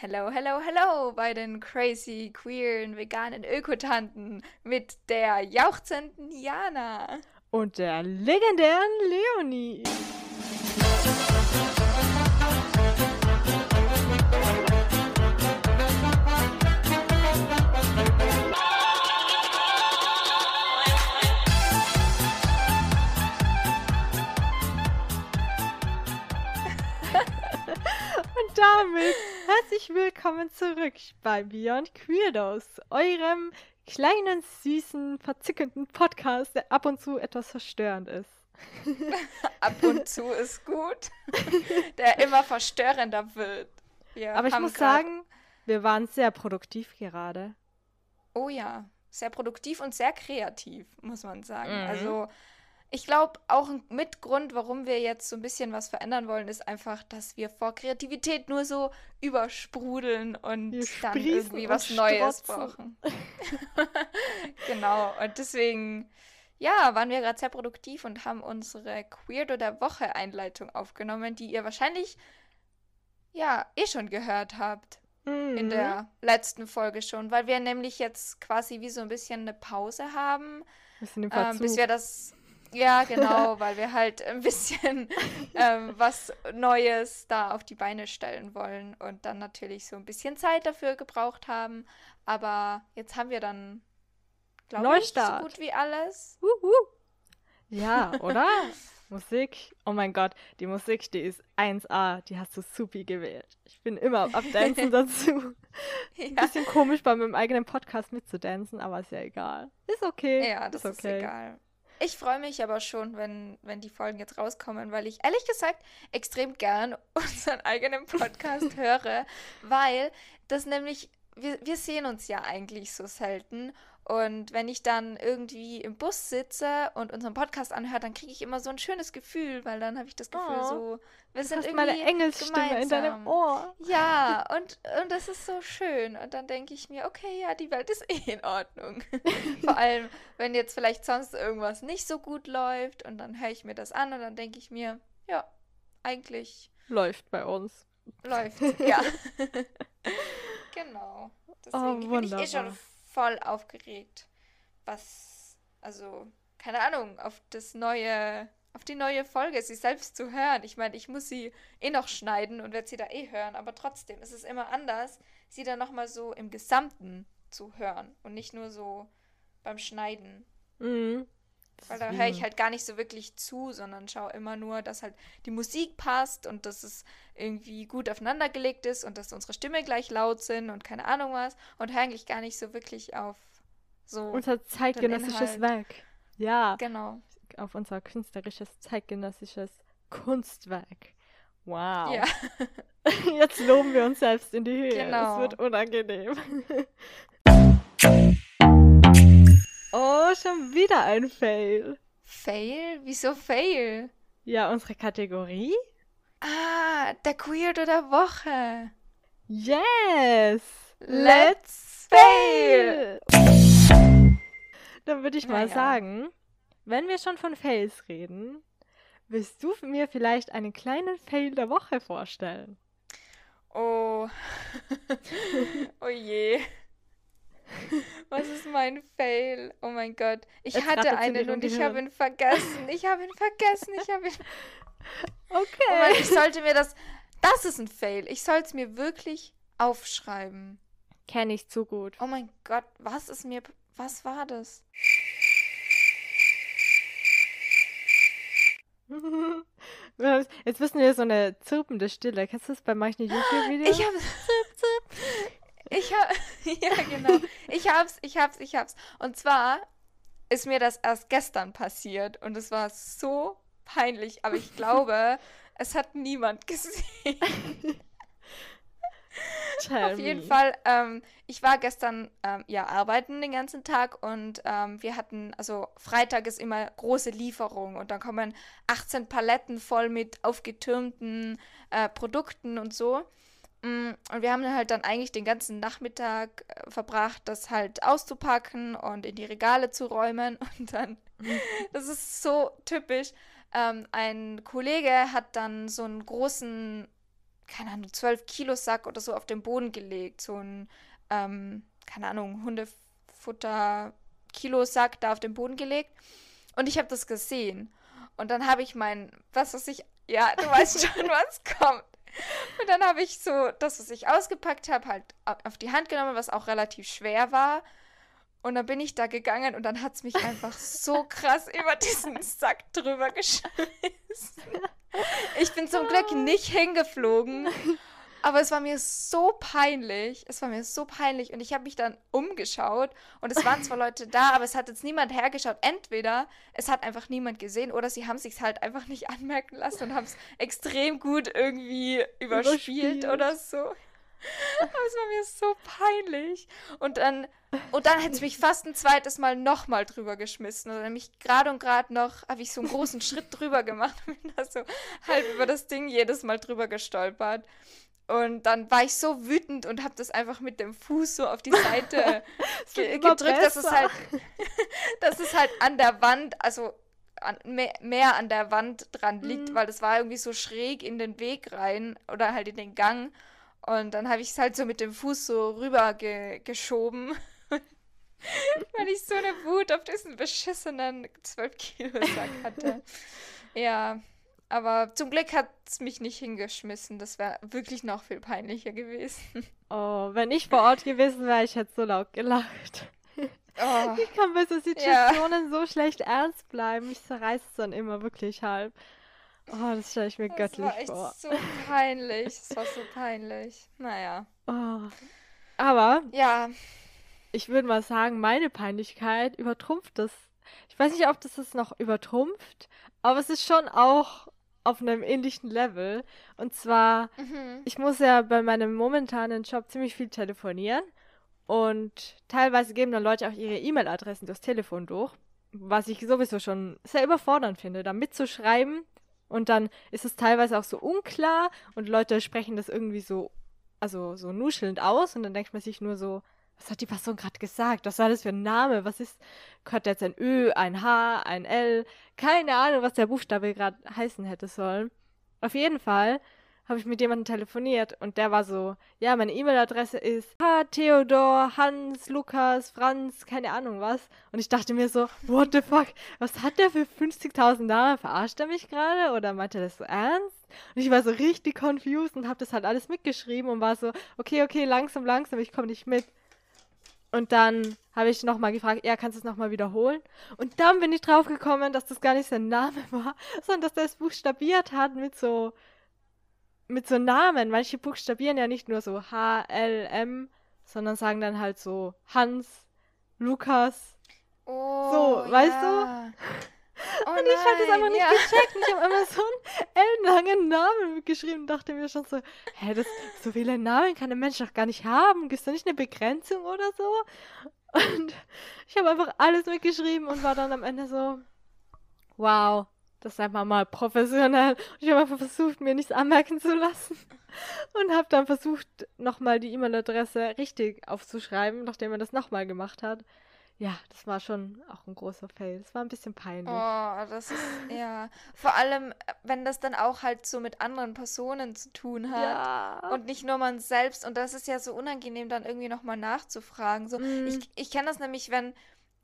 Hello, hello, hello bei den crazy, queeren, veganen Ökotanten mit der jauchzenden Jana. Und der legendären Leonie. Und damit herzlich willkommen zurück bei Beyond Queerdos, eurem kleinen, süßen, verzückenden Podcast, der ab und zu etwas verstörend ist. Ab und zu ist gut, der immer verstörender wird. Wir Aber ich muss sagen, wir waren sehr produktiv gerade. Oh ja, sehr produktiv und sehr kreativ, muss man sagen. Mhm. Also, ich glaube, auch ein Mitgrund, warum wir jetzt so ein bisschen was verändern wollen, ist einfach, dass wir vor Kreativität nur so übersprudeln und dann irgendwie was Neues strotzen. brauchen. genau, und deswegen, ja, waren wir gerade sehr produktiv und haben unsere Queerdo der Woche Einleitung aufgenommen, die ihr wahrscheinlich, ja, eh schon gehört habt in Mhm. der letzten Folge schon, weil wir nämlich jetzt quasi wie so ein bisschen eine Pause haben, ähm, bis wir das. Ja, genau, weil wir halt ein bisschen ähm, was Neues da auf die Beine stellen wollen und dann natürlich so ein bisschen Zeit dafür gebraucht haben. Aber jetzt haben wir dann, glaube ich, so gut wie alles. Wuhu. Ja, oder? Musik. Oh mein Gott, die Musik, die ist 1A. Die hast du supi gewählt. Ich bin immer am Abdancen dazu. Ja, Bisschen komisch bei meinem eigenen Podcast mitzudancen, aber ist ja egal. Ist okay. ja das ist egal. Ich freue mich aber schon, wenn, wenn die Folgen jetzt rauskommen, weil ich ehrlich gesagt extrem gern unseren eigenen Podcast höre, weil das nämlich, wir, wir sehen uns ja eigentlich so selten. Und wenn ich dann irgendwie im Bus sitze und unseren Podcast anhöre, dann kriege ich immer so ein schönes Gefühl, weil dann habe ich das Gefühl, Oh, so, wir sind irgendwie meine Engelsstimme in deinem gemeinsam. Ohr. Ja, und, und das ist so schön. Und dann denke ich mir, okay, ja, die Welt ist eh in Ordnung. Vor allem, wenn jetzt vielleicht sonst irgendwas nicht so gut läuft und dann höre ich mir das an und dann denke ich mir, ja, eigentlich Läuft bei uns. läuft ja. genau. Deswegen bin ich eh schon wunderbar. Voll aufgeregt, was, also, keine Ahnung, auf das neue, auf die neue Folge, sie selbst zu hören. Ich meine, ich muss sie eh noch schneiden und werde sie da eh hören, aber trotzdem ist es immer anders, sie dann nochmal so im Gesamten zu hören und nicht nur so beim Schneiden. Mhm. Weil da höre ich halt gar nicht so wirklich zu, sondern schaue immer nur, dass halt die Musik passt und dass es irgendwie gut aufeinandergelegt ist und dass unsere Stimme gleich laut sind und keine Ahnung was und höre eigentlich gar nicht so wirklich auf so. unser zeitgenössisches. Werk. Ja, Genau. auf unser künstlerisches zeitgenössisches Kunstwerk. Wow. Ja, Jetzt loben wir uns selbst in die Höhe. Genau. Es wird unangenehm. oh, schon wieder ein Fail. Fail? Wieso Fail? Ja, unsere Kategorie? Ah, der Queerdo der Woche. Yes! Let's fail! Dann würde ich mal Naja. sagen, wenn wir schon von Fails reden, willst du mir vielleicht einen kleinen Fail der Woche vorstellen? Oh. oh je. Was ist mein Fail? Oh mein Gott. Ich Jetzt hatte einen und ich habe ihn vergessen. Ich habe ihn vergessen. Ich habe ihn. Okay. Oh Mann, ich sollte mir das. Das ist ein Fail. Ich soll es mir wirklich aufschreiben. Kenne ich zu gut. Oh mein Gott, was ist mir. Was war das? Jetzt wissen wir so eine zirpende Stille. Kennst du das bei manchen YouTube-Videos? Ich habe. Ich habe. Ja, genau. Ich hab's, ich hab's, ich hab's. Und zwar ist mir das erst gestern passiert und es war so peinlich, aber ich glaube, es hat niemand gesehen. Auf jeden. Fall, ähm, ich war gestern ähm, ja arbeiten den ganzen Tag und ähm, wir hatten, also Freitag ist immer große Lieferung und dann kommen 18 Paletten voll mit aufgetürmten äh, Produkten und so. Mm, Und wir haben dann halt dann eigentlich den ganzen Nachmittag äh, verbracht, das halt auszupacken und in die Regale zu räumen. Und dann, das ist so typisch, ähm, ein Kollege hat dann so einen großen keine Ahnung, 12 Kilo Sack oder so auf den Boden gelegt. So ein, ähm, keine Ahnung, Hundefutter Kilo Sack da auf den Boden gelegt. Und ich habe das gesehen. Und dann habe ich mein, was weiß ich, ja, du weißt schon, was kommt. Und dann habe ich so das, was ich ausgepackt habe, halt auf die Hand genommen, was auch relativ schwer war. Und dann bin ich da gegangen und dann hat es mich einfach so krass über diesen Sack drüber geschmissen. Ich bin zum Glück nicht hingeflogen, aber es war mir so peinlich. Es war mir so peinlich. Und ich habe mich dann umgeschaut und es waren zwar Leute da, aber es hat jetzt niemand hergeschaut. Entweder es hat einfach niemand gesehen oder sie haben sich halt einfach nicht anmerken lassen und haben es extrem gut irgendwie überspielt, überspielt. oder so. Aber es war mir so peinlich. Und dann, und dann hätte es mich fast ein zweites Mal nochmal drüber geschmissen. Oder nämlich gerade und gerade noch habe ich so einen großen Schritt drüber gemacht und bin da so halb über das Ding jedes Mal drüber gestolpert. Und dann war ich so wütend und habe das einfach mit dem Fuß so auf die Seite ge gedrückt, dass es halt, dass es halt an der Wand, also an, mehr, mehr, an der Wand dran liegt, mhm. weil das war irgendwie so schräg in den Weg rein oder halt in den Gang. Und dann habe ich es halt so mit dem Fuß so rüber ge geschoben. weil ich so eine Wut auf diesen beschissenen 12 Kilo Sack hatte. ja, aber zum Glück hat es mich nicht hingeschmissen. Das wäre wirklich noch viel peinlicher gewesen. Oh, wenn ich vor Ort gewesen wäre, ich hätte so laut gelacht. Oh, ich kann bei so Situationen ja. so schlecht ernst bleiben. Ich zerreiße es dann immer wirklich halb. Oh, das stelle ich mir das göttlich vor. Das war echt so peinlich. Das war so peinlich. Naja. Oh. Aber. Ja. Ich würde mal sagen, meine Peinlichkeit übertrumpft das. Ich weiß nicht, ob das es noch übertrumpft, aber es ist schon auch auf einem ähnlichen Level. Und zwar, mhm. ich muss ja bei meinem momentanen Job ziemlich viel telefonieren. Und teilweise geben dann Leute auch ihre E-Mail-Adressen durchs Telefon durch. Was ich sowieso schon sehr überfordernd finde, da mitzuschreiben. Und dann ist es teilweise auch so unklar und Leute sprechen das irgendwie so, also so nuschelnd aus. Und dann denkt man sich nur so, was hat die Person gerade gesagt? Was war das für ein Name? Was ist, hat jetzt ein Ö, ein H, ein L? Keine Ahnung, was der Buchstabe gerade heißen hätte sollen. Auf jeden Fall habe ich mit jemandem telefoniert und der war so, ja, meine E-Mail-Adresse ist H, Theodor, Hans, Lukas, Franz, keine Ahnung was. Und ich dachte mir so, what the fuck, was hat der für 50.000 Namen? Verarscht er mich gerade oder meint er das so ernst? Und ich war so richtig confused und habe das halt alles mitgeschrieben und war so, okay, okay, langsam, langsam, ich komme nicht mit. Und dann habe ich nochmal gefragt, ja, kannst du es nochmal wiederholen? Und dann bin ich drauf gekommen, dass das gar nicht sein Name war, sondern dass der es buchstabiert hat mit so, mit so Namen. Manche buchstabieren ja nicht nur so H, L, M, sondern sagen dann halt so Hans, Lukas. Oh, so, weißt du? Oh und ich habe das einfach nicht ja. gecheckt. Und ich habe immer so einen ellenlangen Namen mitgeschrieben und dachte mir schon so, hä, das, so viele Namen kann ein Mensch doch gar nicht haben. Gibt es da nicht eine Begrenzung oder so? Und ich habe einfach alles mitgeschrieben und war dann am Ende so, wow, das ist einfach mal professionell. Und ich habe einfach versucht, mir nichts anmerken zu lassen. Und habe dann versucht, nochmal die E-Mail-Adresse richtig aufzuschreiben, nachdem er das nochmal gemacht hat. Ja, das war schon auch ein großer Fail. Das war ein bisschen peinlich. Oh, das ist, ja. Vor allem, wenn das dann auch halt so mit anderen Personen zu tun hat. Ja. Und nicht nur man selbst. Und das ist ja so unangenehm, dann irgendwie nochmal nachzufragen. So, mm. Ich, ich kenne das nämlich, wenn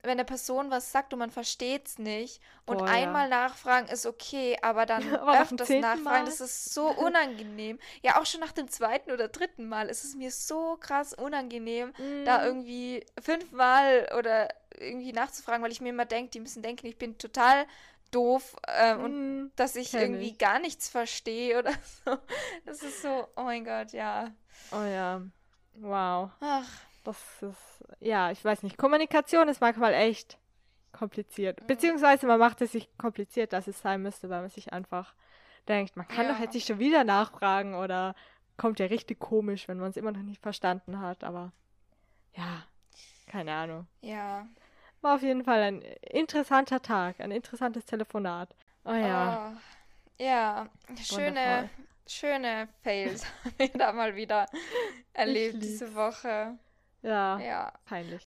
wenn eine Person was sagt und man versteht es nicht und Boah, einmal ja. nachfragen ist okay, aber dann aber öfters nachfragen, Mal? das ist so unangenehm. ja, auch schon nach dem zweiten oder dritten Mal ist es mir so krass unangenehm, mm. da irgendwie fünfmal oder irgendwie nachzufragen, weil ich mir immer denke, die müssen denken, ich bin total doof äh, mm. und dass ich irgendwie ich. gar nichts verstehe oder so. Das ist so, oh mein Gott, ja. Oh ja. Wow. Ach. Das ist, ja, ich weiß nicht. Kommunikation ist manchmal echt kompliziert. Mhm. Beziehungsweise man macht es sich kompliziert, dass es sein müsste, weil man sich einfach denkt, man kann ja. doch jetzt nicht schon wieder nachfragen oder kommt ja richtig komisch, wenn man es immer noch nicht verstanden hat. Aber ja, keine Ahnung. Ja. War auf jeden Fall ein interessanter Tag, ein interessantes Telefonat. Oh ja. Oh, ja, schöne, schöne Fails haben wir da mal wieder erlebt diese Woche. Ja. Ja. Peinlich.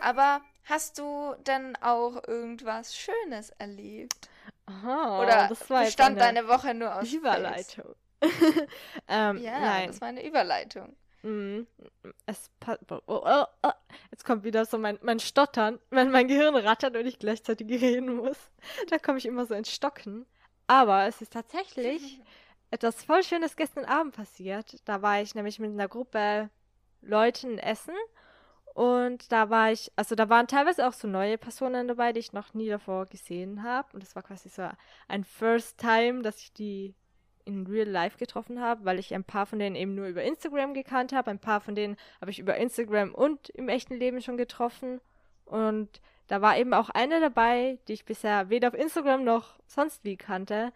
Aber hast du denn auch irgendwas Schönes erlebt? Aha, Oder das war bestand deine Woche nur aus Überleitung. ähm, ja, nein. das war eine Überleitung. Mm, es oh, oh, oh. Jetzt kommt wieder so mein, mein Stottern, wenn mein Gehirn rattert und ich gleichzeitig reden muss. Da komme ich immer so ins Stocken. Aber es ist tatsächlich etwas voll Schönes gestern Abend passiert. Da war ich nämlich mit einer Gruppe Leuten essen und da war ich, also da waren teilweise auch so neue Personen dabei, die ich noch nie davor gesehen habe. Und es war quasi so ein First Time, dass ich die in Real Life getroffen habe, weil ich ein paar von denen eben nur über Instagram gekannt habe. Ein paar von denen habe ich über Instagram und im echten Leben schon getroffen. Und da war eben auch eine dabei, die ich bisher weder auf Instagram noch sonst wie kannte.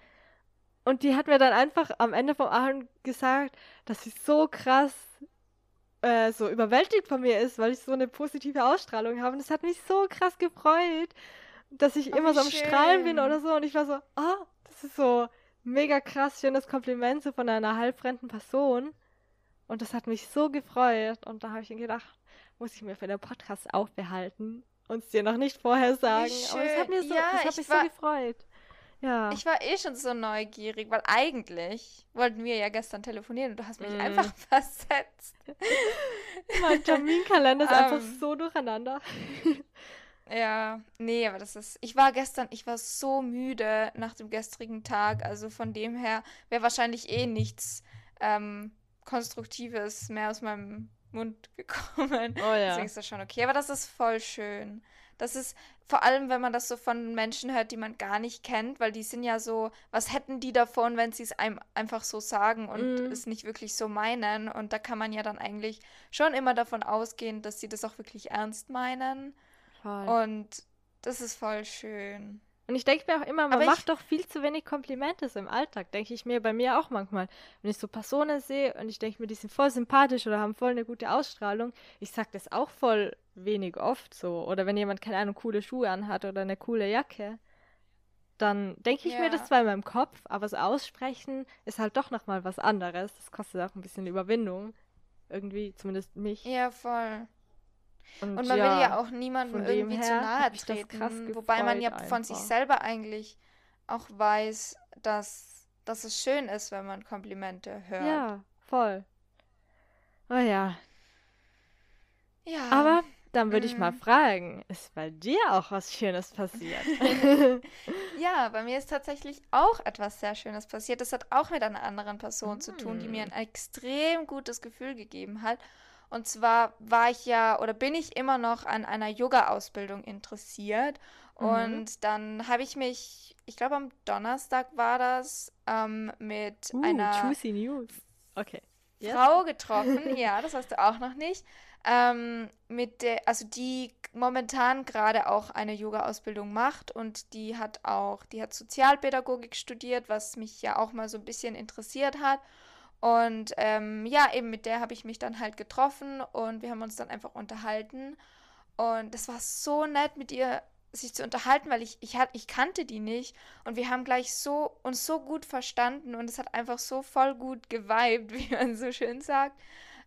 Und die hat mir dann einfach am Ende vom Abend gesagt, dass sie so krass äh, so überwältigt von mir ist, weil ich so eine positive Ausstrahlung habe. Und es hat mich so krass gefreut, dass ich oh, immer so am schön. Strahlen bin oder so. Und ich war so, ah, oh, das ist so mega krass schönes Kompliment so von einer halbfremden Person. Und das hat mich so gefreut. Und da habe ich mir gedacht, muss ich mir für den Podcast aufbehalten und es dir noch nicht vorher sagen. Aber es hat mir so, ja, das hat mich war, so gefreut. Ja. Ich war eh schon so neugierig, weil eigentlich wollten wir ja gestern telefonieren und du hast mich mm. einfach versetzt. mein Terminkalender ist um, einfach ähm. so durcheinander. Ja, nee, aber das ist. Ich war gestern, ich war so müde nach dem gestrigen Tag. Also von dem her wäre wahrscheinlich eh nichts ähm, Konstruktives mehr aus meinem Mund gekommen. Oh ja. Deswegen ist das schon okay. Aber das ist voll schön. Das ist vor allem, wenn man das so von Menschen hört, die man gar nicht kennt, weil die sind ja so, was hätten die davon, wenn sie es einem einfach so sagen und mm. es nicht wirklich so meinen? Und da kann man ja dann eigentlich schon immer davon ausgehen, dass sie das auch wirklich ernst meinen. Voll. Und das ist voll schön. Und ich denke mir auch immer, man Aber macht doch viel zu wenig Komplimente so im Alltag, denke ich mir bei mir auch manchmal. Wenn ich so Personen sehe und ich denke mir, die sind voll sympathisch oder haben voll eine gute Ausstrahlung, ich sage das auch voll wenig oft so. Oder wenn jemand, keine Ahnung, coole Schuhe anhat oder eine coole Jacke, dann denke ich ja. mir das zwar in meinem Kopf, aber so aussprechen ist halt doch nochmal was anderes. Das kostet auch ein bisschen Überwindung. Irgendwie, zumindest mich. Ja, voll. Und, und man ja, will ja auch niemandem irgendwie zu nahe treten, wobei man ja einfach. von sich selber eigentlich auch weiß, dass, dass es schön ist, wenn man Komplimente hört. Ja, voll. Oh ja. Ja. Aber dann würde ich mal mhm. fragen, ist bei dir auch was Schönes passiert? ja, bei mir ist tatsächlich auch etwas sehr Schönes passiert. Das hat auch mit einer anderen Person mm. zu tun, die mir mm. ein extrem gutes Gefühl gegeben hat. Und zwar war ich ja oder bin ich immer noch an einer Yoga-Ausbildung interessiert. Mhm. Und dann habe ich mich, ich glaube am Donnerstag war das, ähm, mit uh, einer juicy News. Okay. Frau yes. getroffen. ja, das hast du auch noch nicht. Ähm, mit der, also die momentan gerade auch eine Yoga-Ausbildung macht und die hat auch, die hat Sozialpädagogik studiert, was mich ja auch mal so ein bisschen interessiert hat. Und ähm, ja, eben mit der habe ich mich dann halt getroffen und wir haben uns dann einfach unterhalten. Und es war so nett mit ihr sich zu unterhalten, weil ich, ich, ich kannte die nicht und wir haben gleich so uns so gut verstanden und es hat einfach so voll gut geweibt, wie man so schön sagt.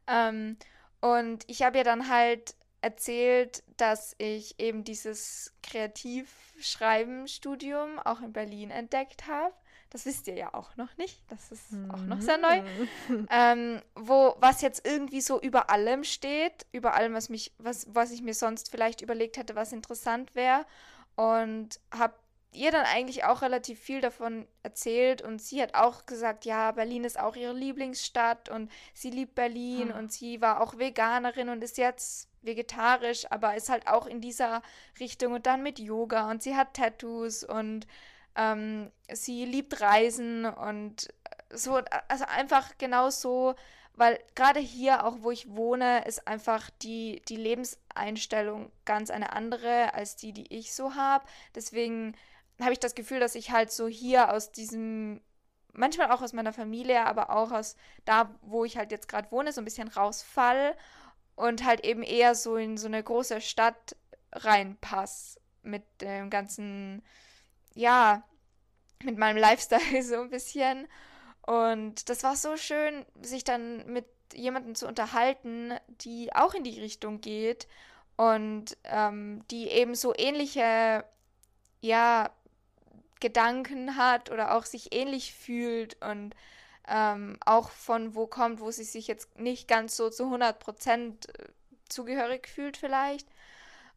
Ähm, und ich habe ihr dann halt erzählt, dass ich eben dieses Kreativschreiben-Studium auch in Berlin entdeckt habe das wisst ihr ja auch noch nicht. Das ist mhm. auch noch sehr neu. Mhm. Ähm, wo, was jetzt irgendwie so über allem steht, über allem, was mich, was, was ich mir sonst vielleicht überlegt hätte, was interessant wäre. Und habe ihr dann eigentlich auch relativ viel davon erzählt und sie hat auch gesagt, ja, Berlin ist auch ihre Lieblingsstadt und sie liebt Berlin oh. und sie war auch Veganerin und ist jetzt vegetarisch, aber ist halt auch in dieser Richtung und dann mit Yoga und sie hat Tattoos und ähm, sie liebt Reisen und so, also einfach genau so, weil gerade hier, auch wo ich wohne, ist einfach die, die Lebenseinstellung ganz eine andere als die, die ich so habe. Deswegen habe ich das Gefühl, dass ich halt so hier aus diesem, manchmal auch aus meiner Familie, aber auch aus da, wo ich halt jetzt gerade wohne, so ein bisschen rausfall und halt eben eher so in so eine große Stadt reinpasse mit dem ganzen ja, mit meinem Lifestyle so ein bisschen. Und das war so schön, sich dann mit jemandem zu unterhalten, die auch in die Richtung geht und ähm, die eben so ähnliche, ja, Gedanken hat oder auch sich ähnlich fühlt und ähm, auch von wo kommt, wo sie sich jetzt nicht ganz so zu 100 Prozent äh, zugehörig fühlt vielleicht.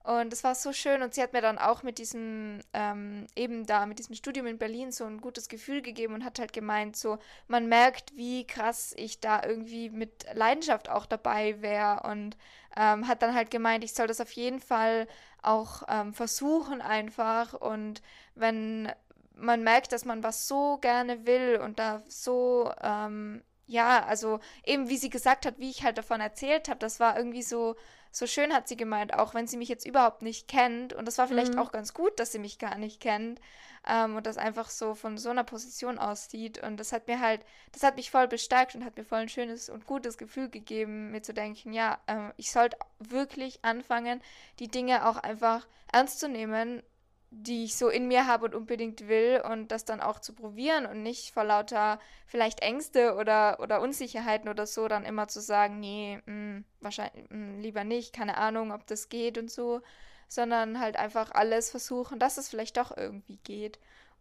Und es war so schön und sie hat mir dann auch mit diesem, ähm, eben da, mit diesem Studium in Berlin so ein gutes Gefühl gegeben und hat halt gemeint, so, man merkt, wie krass ich da irgendwie mit Leidenschaft auch dabei wäre und ähm, hat dann halt gemeint, ich soll das auf jeden Fall auch ähm, versuchen einfach und wenn man merkt, dass man was so gerne will und da so, ähm, ja, also eben wie sie gesagt hat, wie ich halt davon erzählt habe, das war irgendwie so, so schön hat sie gemeint, auch wenn sie mich jetzt überhaupt nicht kennt. Und das war vielleicht mhm. auch ganz gut, dass sie mich gar nicht kennt. Ähm, und das einfach so von so einer Position aussieht. Und das hat mir halt, das hat mich voll bestärkt und hat mir voll ein schönes und gutes Gefühl gegeben, mir zu denken, ja, äh, ich sollte wirklich anfangen, die Dinge auch einfach ernst zu nehmen die ich so in mir habe und unbedingt will und das dann auch zu probieren und nicht vor lauter vielleicht Ängste oder, oder Unsicherheiten oder so dann immer zu sagen, nee, mh, mm, wahrscheinlich mh, mm, lieber nicht, keine Ahnung, ob das geht und so, sondern halt einfach alles versuchen, dass es vielleicht doch irgendwie geht.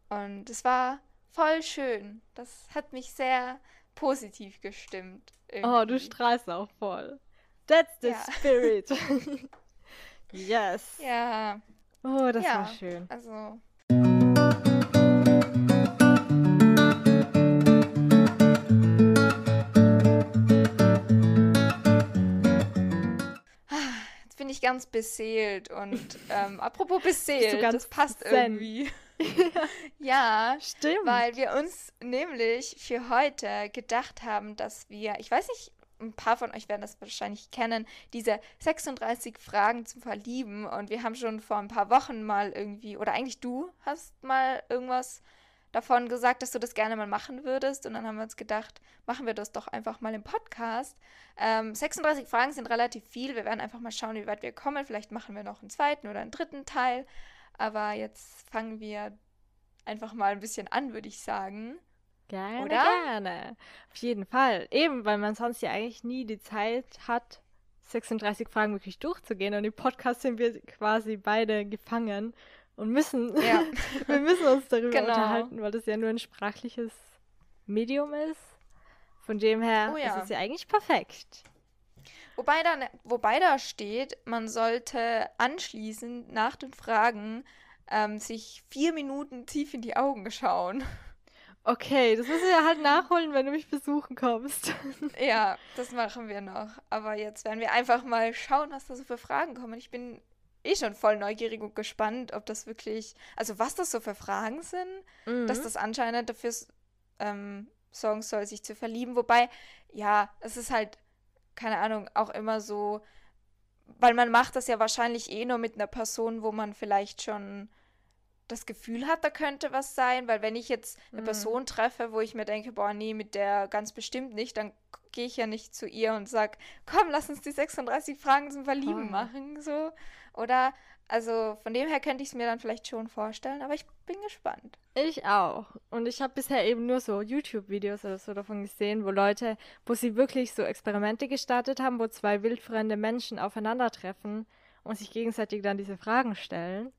Und es war voll schön. Das hat mich sehr positiv gestimmt. Irgendwie. Oh, du strahlst auch voll. That's the ja. spirit. yes. Ja. Oh, das ja, war schön. Also. Jetzt bin ich ganz beseelt und ähm, apropos beseelt, das passt zen. irgendwie. ja, stimmt. Weil wir uns nämlich für heute gedacht haben, dass wir, ich weiß nicht, ein paar von euch werden das wahrscheinlich kennen, diese 36 Fragen zum Verlieben. Und wir haben schon vor ein paar Wochen mal irgendwie, oder eigentlich du hast mal irgendwas davon gesagt, dass du das gerne mal machen würdest. Und dann haben wir uns gedacht, machen wir das doch einfach mal im Podcast. Ähm, 36 Fragen sind relativ viel. Wir werden einfach mal schauen, wie weit wir kommen. Vielleicht machen wir noch einen zweiten oder einen dritten Teil. Aber jetzt fangen wir einfach mal ein bisschen an, würde ich sagen. Gerne, Oder? gerne. Auf jeden Fall. Eben, weil man sonst ja eigentlich nie die Zeit hat, 36 Fragen wirklich durchzugehen. Und im Podcast sind wir quasi beide gefangen und müssen, ja. wir müssen uns darüber genau. unterhalten, weil das ja nur ein sprachliches Medium ist. Von dem her oh ja. ist es ja eigentlich perfekt. Wobei da, wobei da steht, man sollte anschließend nach den Fragen ähm, sich vier Minuten tief in die Augen schauen. Okay, das müssen wir halt nachholen, wenn du mich besuchen kommst. ja, das machen wir noch. Aber jetzt werden wir einfach mal schauen, was da so für Fragen kommen. Ich bin eh schon voll neugierig und gespannt, ob das wirklich, also was das so für Fragen sind, mhm. dass das anscheinend dafür ähm, sorgen soll, sich zu verlieben. Wobei, ja, es ist halt, keine Ahnung, auch immer so, weil man macht das ja wahrscheinlich eh nur mit einer Person, wo man vielleicht schon das Gefühl hat, da könnte was sein, weil wenn ich jetzt eine mhm. Person treffe, wo ich mir denke, boah, nee, mit der ganz bestimmt nicht, dann gehe ich ja nicht zu ihr und sag, komm, lass uns die 36 Fragen zum Verlieben oh. machen, so. Oder, also von dem her könnte ich es mir dann vielleicht schon vorstellen, aber ich bin gespannt. Ich auch. Und ich habe bisher eben nur so YouTube-Videos oder so davon gesehen, wo Leute, wo sie wirklich so Experimente gestartet haben, wo zwei wildfremde Menschen aufeinandertreffen und sich gegenseitig dann diese Fragen stellen.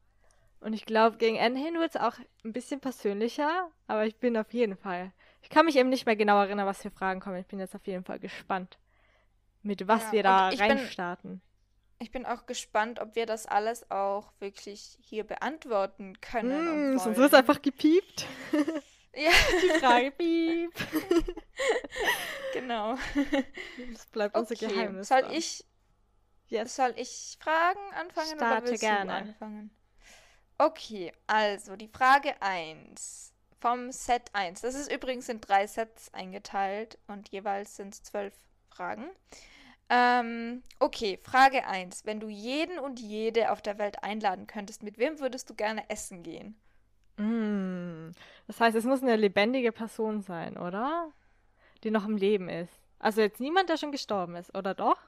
Und ich glaube, gegen Ende hin wird es auch ein bisschen persönlicher, aber ich bin auf jeden Fall. Ich kann mich eben nicht mehr genau erinnern, was für Fragen kommen. Ich bin jetzt auf jeden Fall gespannt, mit was ja, wir da reinstarten. Ich bin auch gespannt, ob wir das alles auch wirklich hier beantworten können. Mm, sonst wird es einfach gepiept. Ja. Die Frage piep. genau. Das bleibt okay. unser Geheimnis. Soll ich, yes. soll ich Fragen anfangen Starte oder willst gerne. du anfangen? Okay, also die Frage 1 vom Set 1. Das ist übrigens in drei Sets eingeteilt und jeweils sind es zwölf Fragen. Ähm, okay, Frage 1. Wenn du jeden und jede auf der Welt einladen könntest, mit wem würdest du gerne essen gehen? Mm, das heißt, es muss eine lebendige Person sein, oder? Die noch im Leben ist. Also jetzt niemand, der schon gestorben ist, oder doch?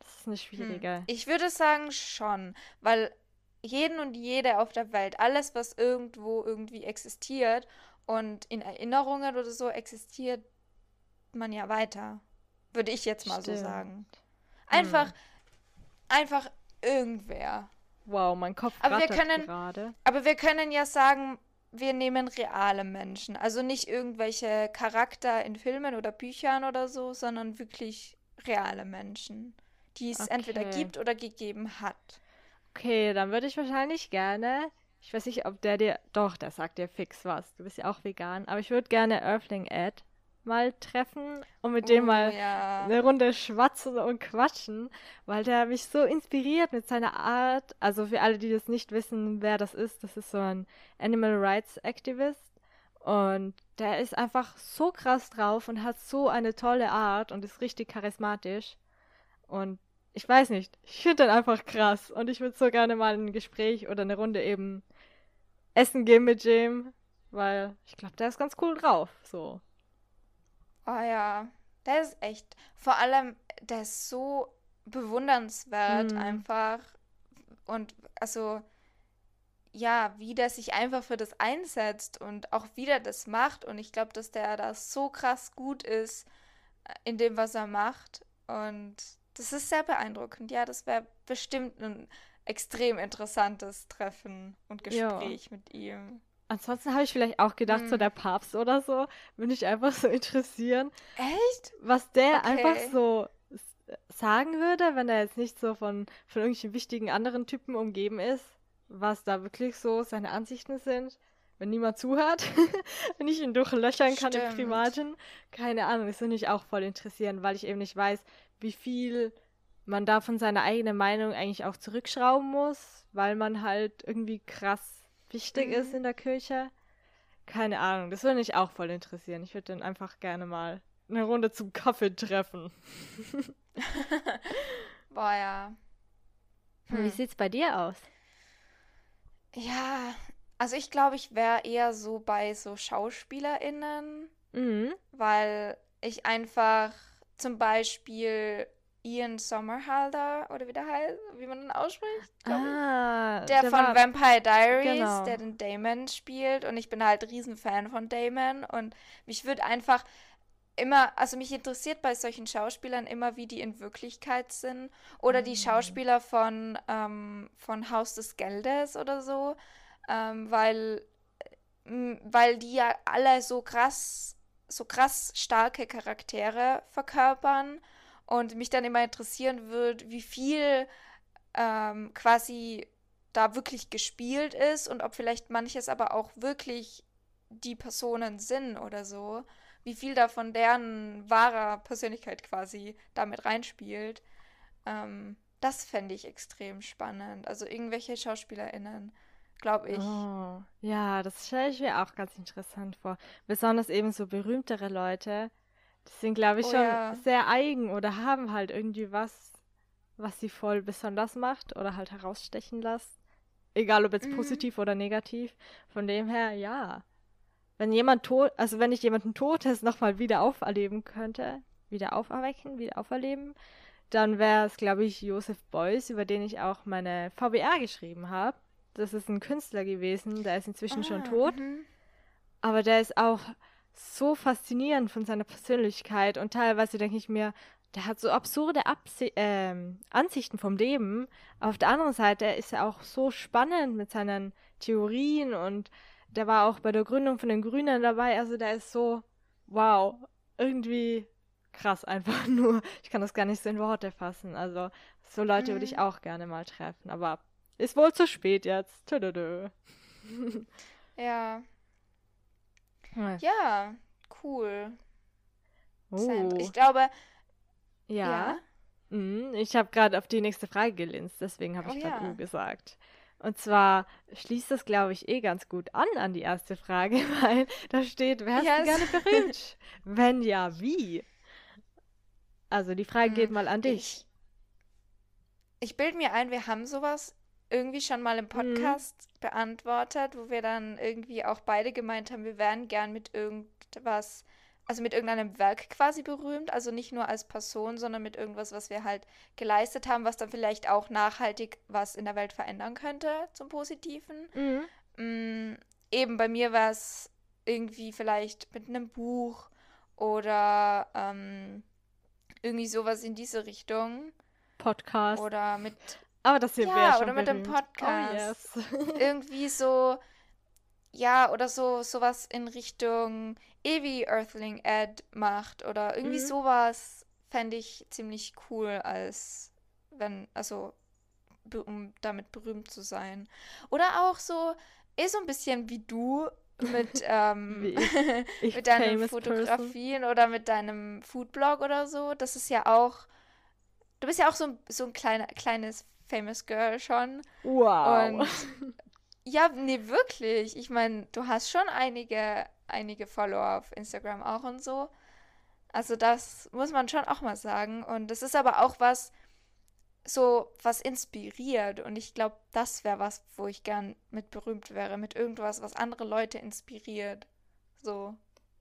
Das ist eine schwierige. Hm. Ich würde sagen schon, weil jeden und jede auf der Welt, alles, was irgendwo irgendwie existiert und in Erinnerungen oder so existiert man ja weiter. Würde ich jetzt mal Stimmt. so sagen. Einfach, hm. einfach irgendwer. Wow, mein Kopf aber wir können, gerade. Aber wir können ja sagen, wir nehmen reale Menschen. Also nicht irgendwelche Charakter in Filmen oder Büchern oder so, sondern wirklich reale Menschen, die es okay. entweder gibt oder gegeben hat. Okay, dann würde ich wahrscheinlich gerne. Ich weiß nicht, ob der dir. Doch, der sagt dir fix was. Du bist ja auch vegan. Aber ich würde gerne Earthling Ed mal treffen und mit oh, dem mal ja. eine Runde schwatzen und quatschen, weil der mich so inspiriert mit seiner Art. Also für alle, die das nicht wissen, wer das ist, das ist so ein Animal Rights Activist und der ist einfach so krass drauf und hat so eine tolle Art und ist richtig charismatisch. Und ich weiß nicht, ich finde den einfach krass und ich würde so gerne mal ein Gespräch oder eine Runde eben essen gehen mit Jim, weil ich glaube, der ist ganz cool drauf, so. Oh ja, der ist echt. Vor allem, der ist so bewundernswert mhm. einfach. Und also, ja, wie der sich einfach für das einsetzt und auch wie der das macht. Und ich glaube, dass der da so krass gut ist äh, in dem, was er macht. Und das ist sehr beeindruckend. Ja, das wäre bestimmt ein extrem interessantes Treffen und Gespräch ja. mit ihm. Ansonsten habe ich vielleicht auch gedacht, hm. so der Papst oder so, würde ich einfach so interessieren. Echt? Was der okay. einfach so sagen würde, wenn er jetzt nicht so von, von irgendwelchen wichtigen anderen Typen umgeben ist, was da wirklich so seine Ansichten sind. Wenn niemand zuhört, wenn ich ihn durchlöchern kann Stimmt. im Privaten. Keine Ahnung, das würde mich auch voll interessieren, weil ich eben nicht weiß, wie viel man da von seiner eigenen Meinung eigentlich auch zurückschrauben muss, weil man halt irgendwie krass wichtig mhm. ist in der Kirche. Keine Ahnung, das würde mich auch voll interessieren. Ich würde dann einfach gerne mal eine Runde zum Kaffee treffen. Boah, ja. Hm. Wie sieht's bei dir aus? Ja, also ich glaube, ich wäre eher so bei so SchauspielerInnen, mhm. weil ich einfach zum Beispiel Ian Sommerhalder oder wie der heißt, wie man ihn ausspricht. Ah, der, der, von war, Vampire Diaries, genau. der den Damon spielt und ich bin halt Riesenfan von Damon und mich würde einfach immer, also mich interessiert bei solchen Schauspielern immer, wie die in Wirklichkeit sind oder mhm. die Schauspieler von, ähm, von Haus des Geldes oder so, ähm, weil, weil die ja alle so krass, so krass starke Charaktere verkörpern und mich dann immer interessieren wird, wie viel ähm, quasi da wirklich gespielt ist und ob vielleicht manches aber auch wirklich die Personen sind oder so, wie viel da von deren wahrer Persönlichkeit quasi damit reinspielt. Ähm, das fände ich extrem spannend. Also irgendwelche SchauspielerInnen, glaube ich. Oh, ja, das stelle ich mir auch ganz interessant vor. Besonders eben so berühmtere Leute, die sind, glaube ich, oh, schon ja. sehr eigen oder haben halt irgendwie was, was sie voll besonders macht oder halt herausstechen lässt. Egal ob jetzt mhm. positiv oder negativ. Von dem her, ja. Wenn jemand tot, also wenn ich jemanden Totes nochmal wieder auferleben könnte, wieder auferwecken, wieder auferleben, dann wäre es, glaube ich, Josef Beuys, über den ich auch meine VBR geschrieben habe. Das ist ein Künstler gewesen, der ist inzwischen ah, schon tot. Mhm. Aber der ist auch so faszinierend von seiner Persönlichkeit und teilweise denke ich mir, der hat so absurde Absi äh, Ansichten vom Leben. Auf der anderen Seite ist er auch so spannend mit seinen Theorien und der war auch bei der Gründung von den Grünen dabei. Also der ist so, wow, irgendwie krass einfach nur. Ich kann das gar nicht so in Worte fassen. Also so Leute mhm. würde ich mhm. auch gerne mal treffen. Aber ist wohl zu spät jetzt. Tüdüdü. Ja, ja, cool. Oh. Ich glaube. Ja. ja? Mhm, ich habe gerade auf die nächste Frage gelinst, deswegen habe ich oh, gerade ja. U gesagt. Und zwar schließt das, glaube ich, eh ganz gut an an die erste Frage, weil da steht, wärst yes. du gerne berühmt? Wenn ja, wie? Also die Frage geht hm, mal an dich. Ich, ich bilde mir ein, wir haben sowas irgendwie schon mal im mhm. Podcast mhm. beantwortet, wo wir dann irgendwie auch beide gemeint haben, wir wären gern mit irgendwas, also mit irgendeinem Werk quasi berühmt, also nicht nur als Person, sondern mit irgendwas, was wir halt geleistet haben, was dann vielleicht auch nachhaltig was in der Welt verändern könnte zum Positiven. Mhm. Mhm, eben bei mir war es irgendwie vielleicht mit einem Buch oder ähm, irgendwie sowas in diese Richtung. Podcast. Oder mit aber das hier ja, wäre schon oder mit dem oh, Podcast. Oh, yes. Irgendwie so, ja, oder so sowas in Richtung Evi Earthling Ad macht oder irgendwie mhm. sowas fände ich ziemlich cool, als wenn, also um damit berühmt zu sein. Oder auch so, eh so ein bisschen wie du mit, ähm. Ich mit deinen Fotografien person. oder mit deinem Foodblog oder so. Das ist ja auch, du bist ja auch so, so ein kleiner, kleines Famous Girl schon. Wow. Und ja, nee, wirklich. Ich meine, du hast schon einige, einige Follower auf Instagram auch und so. Also das muss man schon auch mal sagen. Und das ist aber auch was, so was inspiriert. Und ich glaube, das wäre was, wo ich gern mit berühmt wäre. Mit irgendwas, was andere Leute inspiriert. So.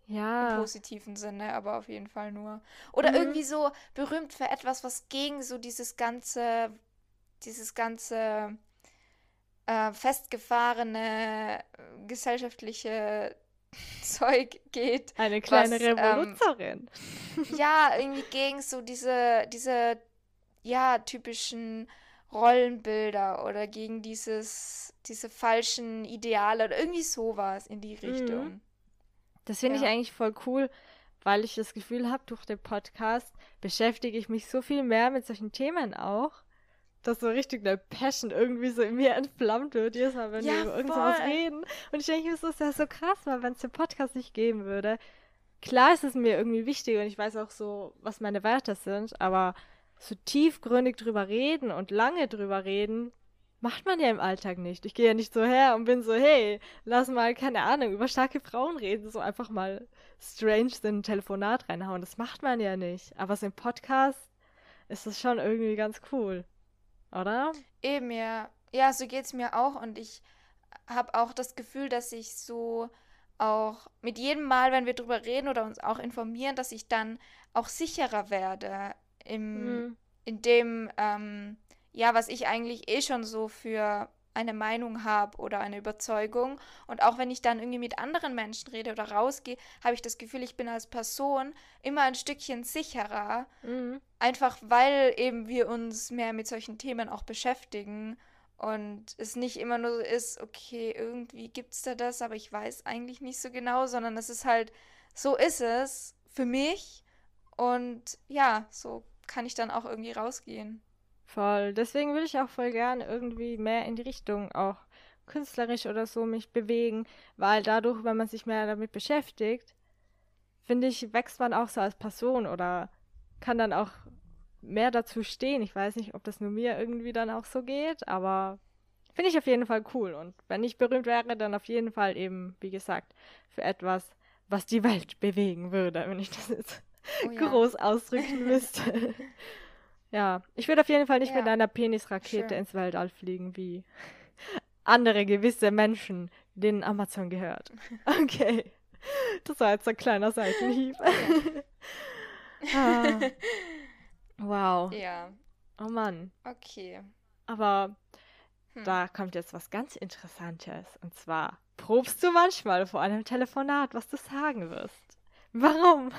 Ja. Im positiven Sinne, aber auf jeden Fall nur. Oder mhm. irgendwie so berühmt für etwas, was gegen so dieses ganze, dieses ganze äh, festgefahrene gesellschaftliche Zeug geht. Eine kleine was, Revoluzerin. Ähm, ja, irgendwie gegen so diese, diese, ja, typischen Rollenbilder oder gegen dieses, diese falschen Ideale oder irgendwie sowas in die mhm. Richtung. Das finde ja. ich eigentlich voll cool, weil ich das Gefühl habe, durch den Podcast beschäftige ich mich so viel mehr mit solchen Themen auch dass so richtig eine Passion irgendwie so in mir entflammt wird, jedes Mal, wenn ja, wir über irgendwas reden. Und ich denke so, ist ja so krass, weil wenn es den Podcast nicht geben würde, klar ist es mir irgendwie wichtig und ich weiß auch so, was meine Werte sind, aber so tiefgründig drüber reden und lange drüber reden, macht man ja im Alltag nicht. Ich gehe ja nicht so her und bin so, hey, lass mal, keine Ahnung, über starke Frauen reden, so einfach mal strange so ein Telefonat reinhauen. Das macht man ja nicht. Aber so im Podcast ist das schon irgendwie ganz cool. Oder? Eben, ja. Ja, so geht es mir auch und ich habe auch das Gefühl, dass ich so auch mit jedem Mal, wenn wir drüber reden oder uns auch informieren, dass ich dann auch sicherer werde im, mhm. in dem, ähm, ja, was ich eigentlich eh schon so für eine Meinung habe oder eine Überzeugung. Und auch wenn ich dann irgendwie mit anderen Menschen rede oder rausgehe, habe ich das Gefühl, ich bin als Person immer ein Stückchen sicherer. Mhm. Einfach weil eben wir uns mehr mit solchen Themen auch beschäftigen. Und es nicht immer nur so ist, okay, irgendwie gibt es da das, aber ich weiß eigentlich nicht so genau, sondern es ist halt, so ist es für mich. Und ja, so kann ich dann auch irgendwie rausgehen. Voll. Deswegen würde ich auch voll gern irgendwie mehr in die Richtung auch künstlerisch oder so mich bewegen, weil dadurch, wenn man sich mehr damit beschäftigt, finde ich, wächst man auch so als Person oder kann dann auch mehr dazu stehen. Ich weiß nicht, ob das nur mir irgendwie dann auch so geht, aber finde ich auf jeden Fall cool. Und wenn ich berühmt wäre, dann auf jeden Fall eben, wie gesagt, für etwas, was die Welt bewegen würde, wenn ich das jetzt oh ja. groß ausdrücken müsste. Ja, ich würde auf jeden Fall nicht ja. mit einer Penisrakete ins Weltall fliegen, wie andere gewisse Menschen, denen Amazon gehört. Okay. Das war jetzt ein kleiner Seitenhieb. ah. Wow. Ja. Oh Mann. Okay. Aber hm. da kommt jetzt was ganz Interessantes. Und zwar, probst du manchmal vor einem Telefonat, was du sagen wirst? Warum?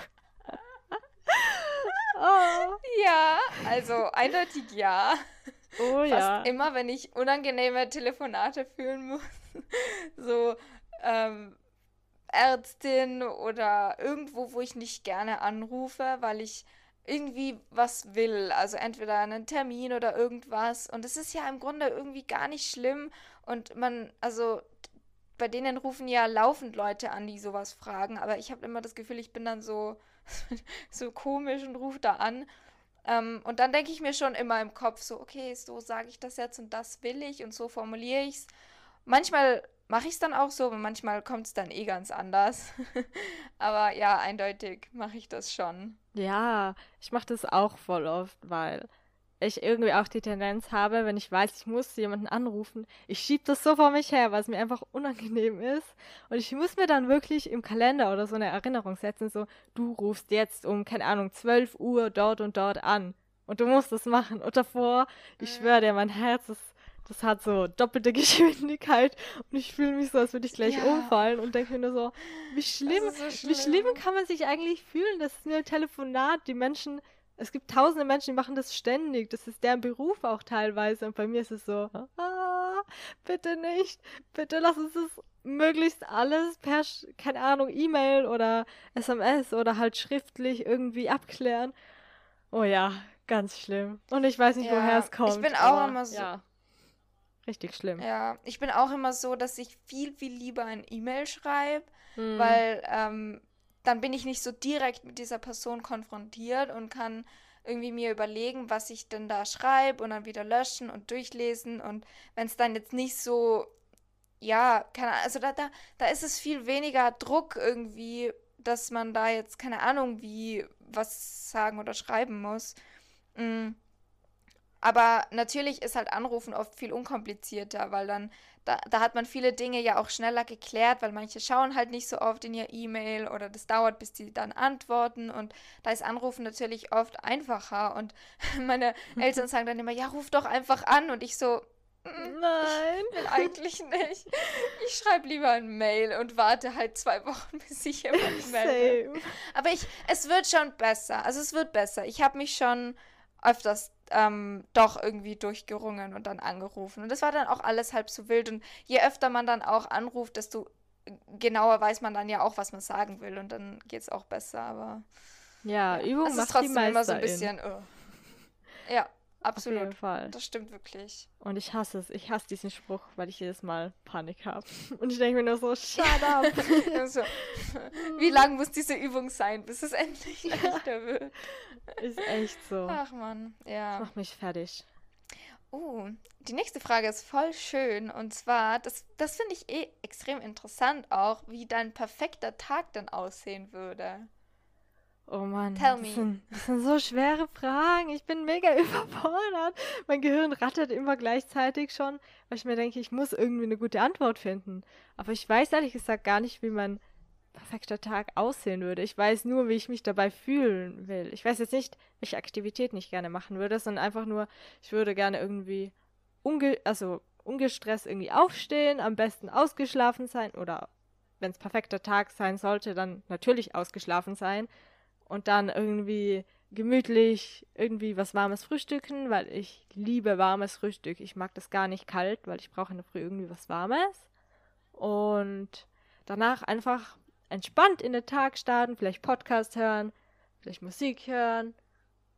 Oh. Ja, also eindeutig ja. Oh Fast ja. immer, wenn ich unangenehme Telefonate führen muss. so ähm, Ärztin oder irgendwo, wo ich nicht gerne anrufe, weil ich irgendwie was will. Also entweder einen Termin oder irgendwas. Und es ist ja im Grunde irgendwie gar nicht schlimm. Und man, also bei denen rufen ja laufend Leute an, die sowas fragen. Aber ich habe immer das Gefühl, ich bin dann so so komisch und ruft da an. Ähm, und dann denke ich mir schon immer im Kopf so, okay, so sage ich das jetzt und das will ich und so formuliere ich es. Manchmal mache ich es dann auch so, aber manchmal kommt es dann eh ganz anders. aber ja, eindeutig mache ich das schon. Ja, ich mache das auch voll oft, weil ich irgendwie auch die Tendenz habe, wenn ich weiß, ich muss jemanden anrufen, ich schiebe das so vor mich her, weil es mir einfach unangenehm ist. Und ich muss mir dann wirklich im Kalender oder so eine Erinnerung setzen, so, du rufst jetzt um, keine Ahnung, 12 Uhr dort und dort an. Und du musst das machen. Und davor, ich schwöre dir, mein Herz das, das hat so doppelte Geschwindigkeit und ich fühle mich so, als würde ich gleich ja. umfallen und denke mir nur so, wie schlimm, so schlimm, wie schlimm kann man sich eigentlich fühlen? Das ist nur ein Telefonat, die Menschen es gibt tausende Menschen, die machen das ständig. Das ist deren Beruf auch teilweise. Und bei mir ist es so, ah, bitte nicht. Bitte lass uns das möglichst alles per, keine Ahnung, E-Mail oder SMS oder halt schriftlich irgendwie abklären. Oh ja, ganz schlimm. Und ich weiß nicht, ja, woher es kommt. Ich bin auch immer so. Ja, richtig schlimm. Ja, ich bin auch immer so, dass ich viel, viel lieber ein E-Mail schreibe, hm. weil ähm, dann bin ich nicht so direkt mit dieser Person konfrontiert und kann irgendwie mir überlegen, was ich denn da schreibe und dann wieder löschen und durchlesen. Und wenn es dann jetzt nicht so, ja, keine Ahnung, also da, da, da ist es viel weniger Druck irgendwie, dass man da jetzt, keine Ahnung, wie was sagen oder schreiben muss. Mhm. Aber natürlich ist halt Anrufen oft viel unkomplizierter, weil dann, da, da hat man viele Dinge ja auch schneller geklärt, weil manche schauen halt nicht so oft in ihr E-Mail oder das dauert, bis die dann antworten und da ist Anrufen natürlich oft einfacher und meine Eltern sagen dann immer, ja, ruf doch einfach an und ich so, mm, Nein. Ich will eigentlich nicht. Ich schreibe lieber ein Mail und warte halt zwei Wochen, bis ich jemand melde. Aber ich, es wird schon besser. Also es wird besser. Ich habe mich schon öfters ähm, doch irgendwie durchgerungen und dann angerufen. Und das war dann auch alles halb so wild. Und je öfter man dann auch anruft, desto genauer weiß man dann ja auch, was man sagen will. Und dann geht es auch besser. Aber ja, Übung es macht ist trotzdem die immer so ein bisschen. Oh. Ja, Absolut. Auf jeden Fall. Das stimmt wirklich. Und ich hasse es. Ich hasse diesen Spruch, weil ich jedes Mal Panik habe. Und ich denke mir nur so, shut up. so, wie lang muss diese Übung sein, bis es endlich leichter wird? Ist echt so. Ach man, ja. Das macht mich fertig. Uh, die nächste Frage ist voll schön. Und zwar, das, das finde ich eh extrem interessant auch, wie dein perfekter Tag dann aussehen würde. Oh Mann, Tell das, sind, das sind so schwere Fragen. Ich bin mega überfordert. Mein Gehirn rattert immer gleichzeitig schon, weil ich mir denke, ich muss irgendwie eine gute Antwort finden. Aber ich weiß ehrlich gesagt gar nicht, wie mein perfekter Tag aussehen würde. Ich weiß nur, wie ich mich dabei fühlen will. Ich weiß jetzt nicht, welche Aktivitäten ich gerne machen würde, sondern einfach nur, ich würde gerne irgendwie unge also ungestresst irgendwie aufstehen, am besten ausgeschlafen sein oder wenn es perfekter Tag sein sollte, dann natürlich ausgeschlafen sein und dann irgendwie gemütlich irgendwie was warmes frühstücken, weil ich liebe warmes Frühstück. Ich mag das gar nicht kalt, weil ich brauche in der Früh irgendwie was warmes. Und danach einfach entspannt in den Tag starten, vielleicht Podcast hören, vielleicht Musik hören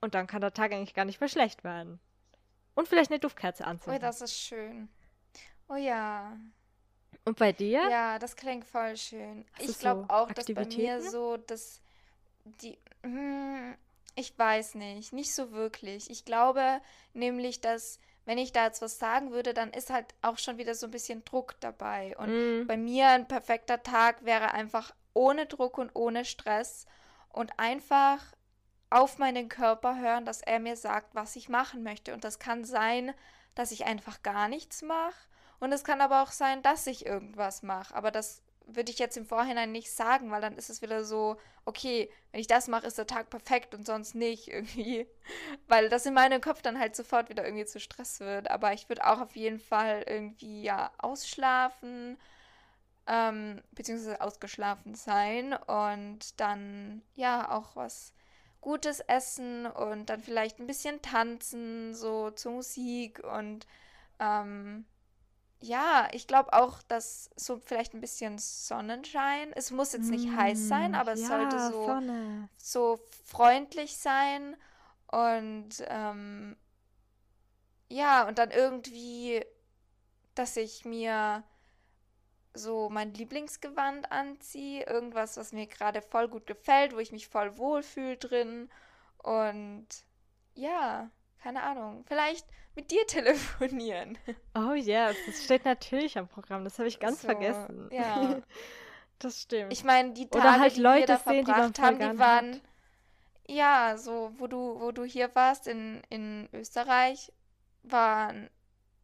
und dann kann der Tag eigentlich gar nicht mehr schlecht werden. Und vielleicht eine Duftkerze anzünden. Oh, das ist schön. Oh ja. Und bei dir? Ja, das klingt voll schön. Hast ich glaube so auch, dass bei mir so das die. Hm, ich weiß nicht, nicht so wirklich. Ich glaube nämlich, dass wenn ich da jetzt was sagen würde, dann ist halt auch schon wieder so ein bisschen Druck dabei. Und mm. bei mir ein perfekter Tag wäre einfach ohne Druck und ohne Stress und einfach auf meinen Körper hören, dass er mir sagt, was ich machen möchte. Und das kann sein, dass ich einfach gar nichts mache. Und es kann aber auch sein, dass ich irgendwas mache. Aber das würde ich jetzt im Vorhinein nicht sagen, weil dann ist es wieder so, okay, wenn ich das mache, ist der Tag perfekt und sonst nicht irgendwie. Weil das in meinem Kopf dann halt sofort wieder irgendwie zu Stress wird. Aber ich würde auch auf jeden Fall irgendwie ja ausschlafen, ähm, beziehungsweise ausgeschlafen sein und dann ja auch was Gutes essen und dann vielleicht ein bisschen tanzen, so zur Musik und ähm, ja, ich glaube auch, dass so vielleicht ein bisschen Sonnenschein. Es muss jetzt nicht mm, heiß sein, aber es ja, sollte so, so freundlich sein. Und ähm, ja, und dann irgendwie, dass ich mir so mein Lieblingsgewand anziehe. Irgendwas, was mir gerade voll gut gefällt, wo ich mich voll wohlfühle drin. Und ja, keine Ahnung, vielleicht mit dir telefonieren. Oh ja, yes, das steht natürlich am Programm. Das habe ich ganz so, vergessen. Ja. das stimmt. Ich meine, die Tage, halt die Leute wir da sehen, verbracht die haben, die waren hat. ja, so wo du wo du hier warst in in Österreich, waren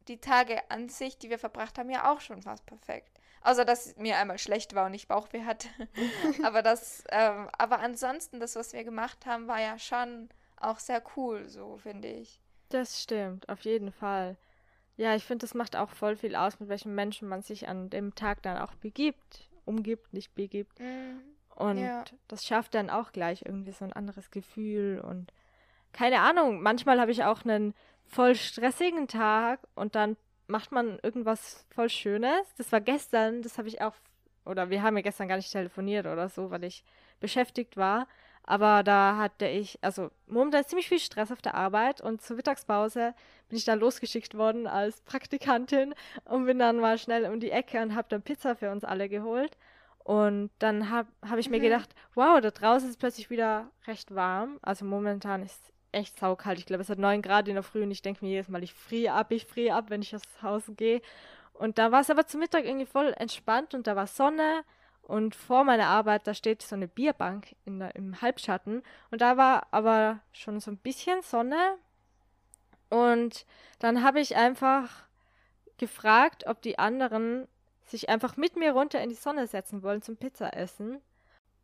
die Tage an sich, die wir verbracht haben, ja auch schon fast perfekt. Außer dass mir einmal schlecht war und ich Bauchweh hatte. aber das, ähm, aber ansonsten, das, was wir gemacht haben, war ja schon auch sehr cool, so finde ich. Das stimmt, auf jeden Fall. Ja, ich finde, das macht auch voll viel aus, mit welchen Menschen man sich an dem Tag dann auch begibt, umgibt, nicht begibt. Mhm. Und ja. das schafft dann auch gleich irgendwie so ein anderes Gefühl und keine Ahnung, manchmal habe ich auch einen voll stressigen Tag und dann macht man irgendwas voll Schönes. Das war gestern, das habe ich auch, oder wir haben ja gestern gar nicht telefoniert oder so, weil ich beschäftigt war. Aber da hatte ich, also momentan ist ziemlich viel Stress auf der Arbeit und zur Mittagspause bin ich dann losgeschickt worden als Praktikantin und bin dann mal schnell um die Ecke und habe dann Pizza für uns alle geholt. Und dann habe hab ich mhm. mir gedacht, wow, da draußen ist es plötzlich wieder recht warm. Also momentan ist es echt saukalt. Ich glaube, es hat 9 Grad in der Früh und ich denke mir jedes Mal, ich friere ab, ich friere ab, wenn ich aus Haus gehe. Und da war es aber zum Mittag irgendwie voll entspannt und da war Sonne und vor meiner Arbeit, da steht so eine Bierbank in der, im Halbschatten und da war aber schon so ein bisschen Sonne. Und dann habe ich einfach gefragt, ob die anderen sich einfach mit mir runter in die Sonne setzen wollen zum Pizza essen.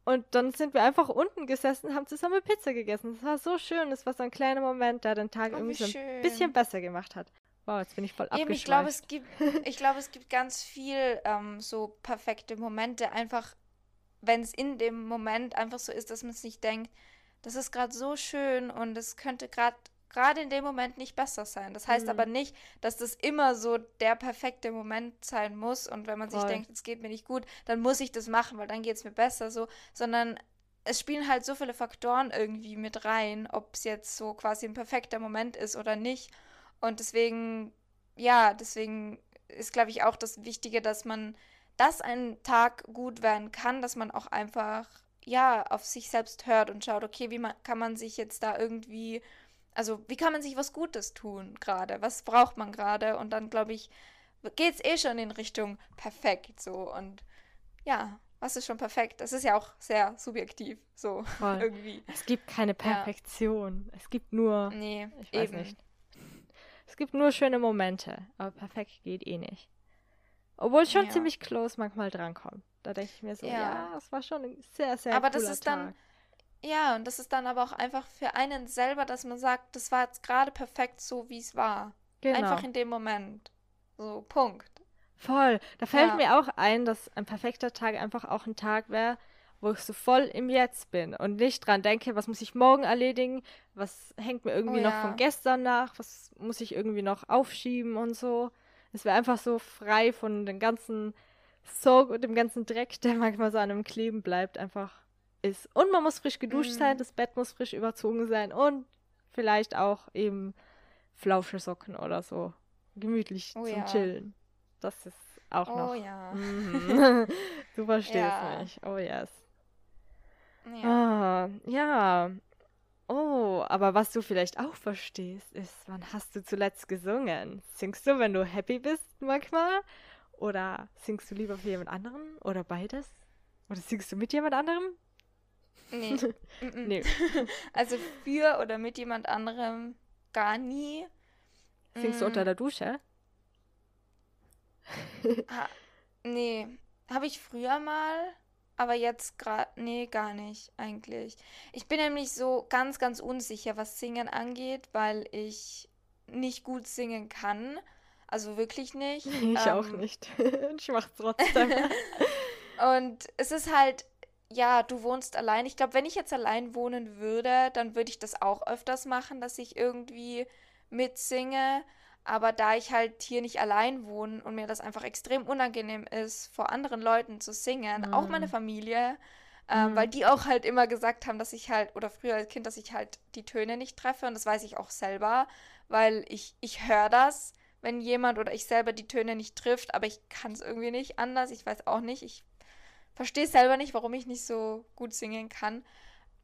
Und dann sind wir einfach unten gesessen, haben zusammen Pizza gegessen. Das war so schön. Das war so ein kleiner Moment, der den Tag oh, irgendwie so ein bisschen besser gemacht hat. Wow, jetzt bin ich voll Eben, ich glaube, es gibt, ich glaube, es gibt ganz viel ähm, so perfekte Momente, einfach, wenn es in dem Moment einfach so ist, dass man sich denkt, das ist gerade so schön und es könnte gerade gerade in dem Moment nicht besser sein. Das heißt mhm. aber nicht, dass das immer so der perfekte Moment sein muss und wenn man Voll. sich denkt, es geht mir nicht gut, dann muss ich das machen, weil dann geht es mir besser so, sondern es spielen halt so viele Faktoren irgendwie mit rein, ob es jetzt so quasi ein perfekter Moment ist oder nicht. Und deswegen, ja, deswegen ist, glaube ich, auch das Wichtige, dass man, dass ein Tag gut werden kann, dass man auch einfach, ja, auf sich selbst hört und schaut, okay, wie man, kann man sich jetzt da irgendwie, also wie kann man sich was Gutes tun gerade? Was braucht man gerade? Und dann, glaube ich, geht es eh schon in Richtung perfekt so. Und ja, was ist schon perfekt? Das ist ja auch sehr subjektiv, so irgendwie. Es gibt keine Perfektion. Ja. Es gibt nur. Nee, ich weiß eben. nicht. Es gibt nur schöne Momente, aber perfekt geht eh nicht. Obwohl es schon ja. ziemlich close manchmal drankommt. Da denke ich mir so, ja, es war schon ein sehr, sehr Aber das ist Tag. dann, ja, und das ist dann aber auch einfach für einen selber, dass man sagt, das war jetzt gerade perfekt so, wie es war. Genau. Einfach in dem Moment. So, Punkt. Voll. Da fällt ja. mir auch ein, dass ein perfekter Tag einfach auch ein Tag wäre, wo ich so voll im Jetzt bin und nicht dran denke, was muss ich morgen erledigen, was hängt mir irgendwie oh, noch ja. von gestern nach, was muss ich irgendwie noch aufschieben und so. Es wäre einfach so frei von dem ganzen Sog und dem ganzen Dreck, der manchmal so an einem kleben bleibt, einfach ist. Und man muss frisch geduscht mm. sein, das Bett muss frisch überzogen sein und vielleicht auch eben flausche Socken oder so. Gemütlich oh, zum ja. Chillen. Das ist auch oh, noch. Oh ja. Mhm. du verstehst ja. mich. Oh yes. Ja. Ah, ja. Oh, aber was du vielleicht auch verstehst, ist, wann hast du zuletzt gesungen? Singst du, wenn du happy bist manchmal? Oder singst du lieber für jemand anderen? Oder beides? Oder singst du mit jemand anderem? Nee. nee. Also für oder mit jemand anderem gar nie. Singst mm. du unter der Dusche? ha, nee. Habe ich früher mal. Aber jetzt gerade, nee, gar nicht eigentlich. Ich bin nämlich so ganz, ganz unsicher, was Singen angeht, weil ich nicht gut singen kann. Also wirklich nicht. Ich ähm, auch nicht. ich mach's trotzdem. und es ist halt, ja, du wohnst allein. Ich glaube, wenn ich jetzt allein wohnen würde, dann würde ich das auch öfters machen, dass ich irgendwie mitsinge. Aber da ich halt hier nicht allein wohne und mir das einfach extrem unangenehm ist, vor anderen Leuten zu singen, mhm. auch meine Familie, ähm, mhm. weil die auch halt immer gesagt haben, dass ich halt, oder früher als Kind, dass ich halt die Töne nicht treffe und das weiß ich auch selber, weil ich, ich höre das, wenn jemand oder ich selber die Töne nicht trifft, aber ich kann es irgendwie nicht anders, ich weiß auch nicht, ich verstehe selber nicht, warum ich nicht so gut singen kann.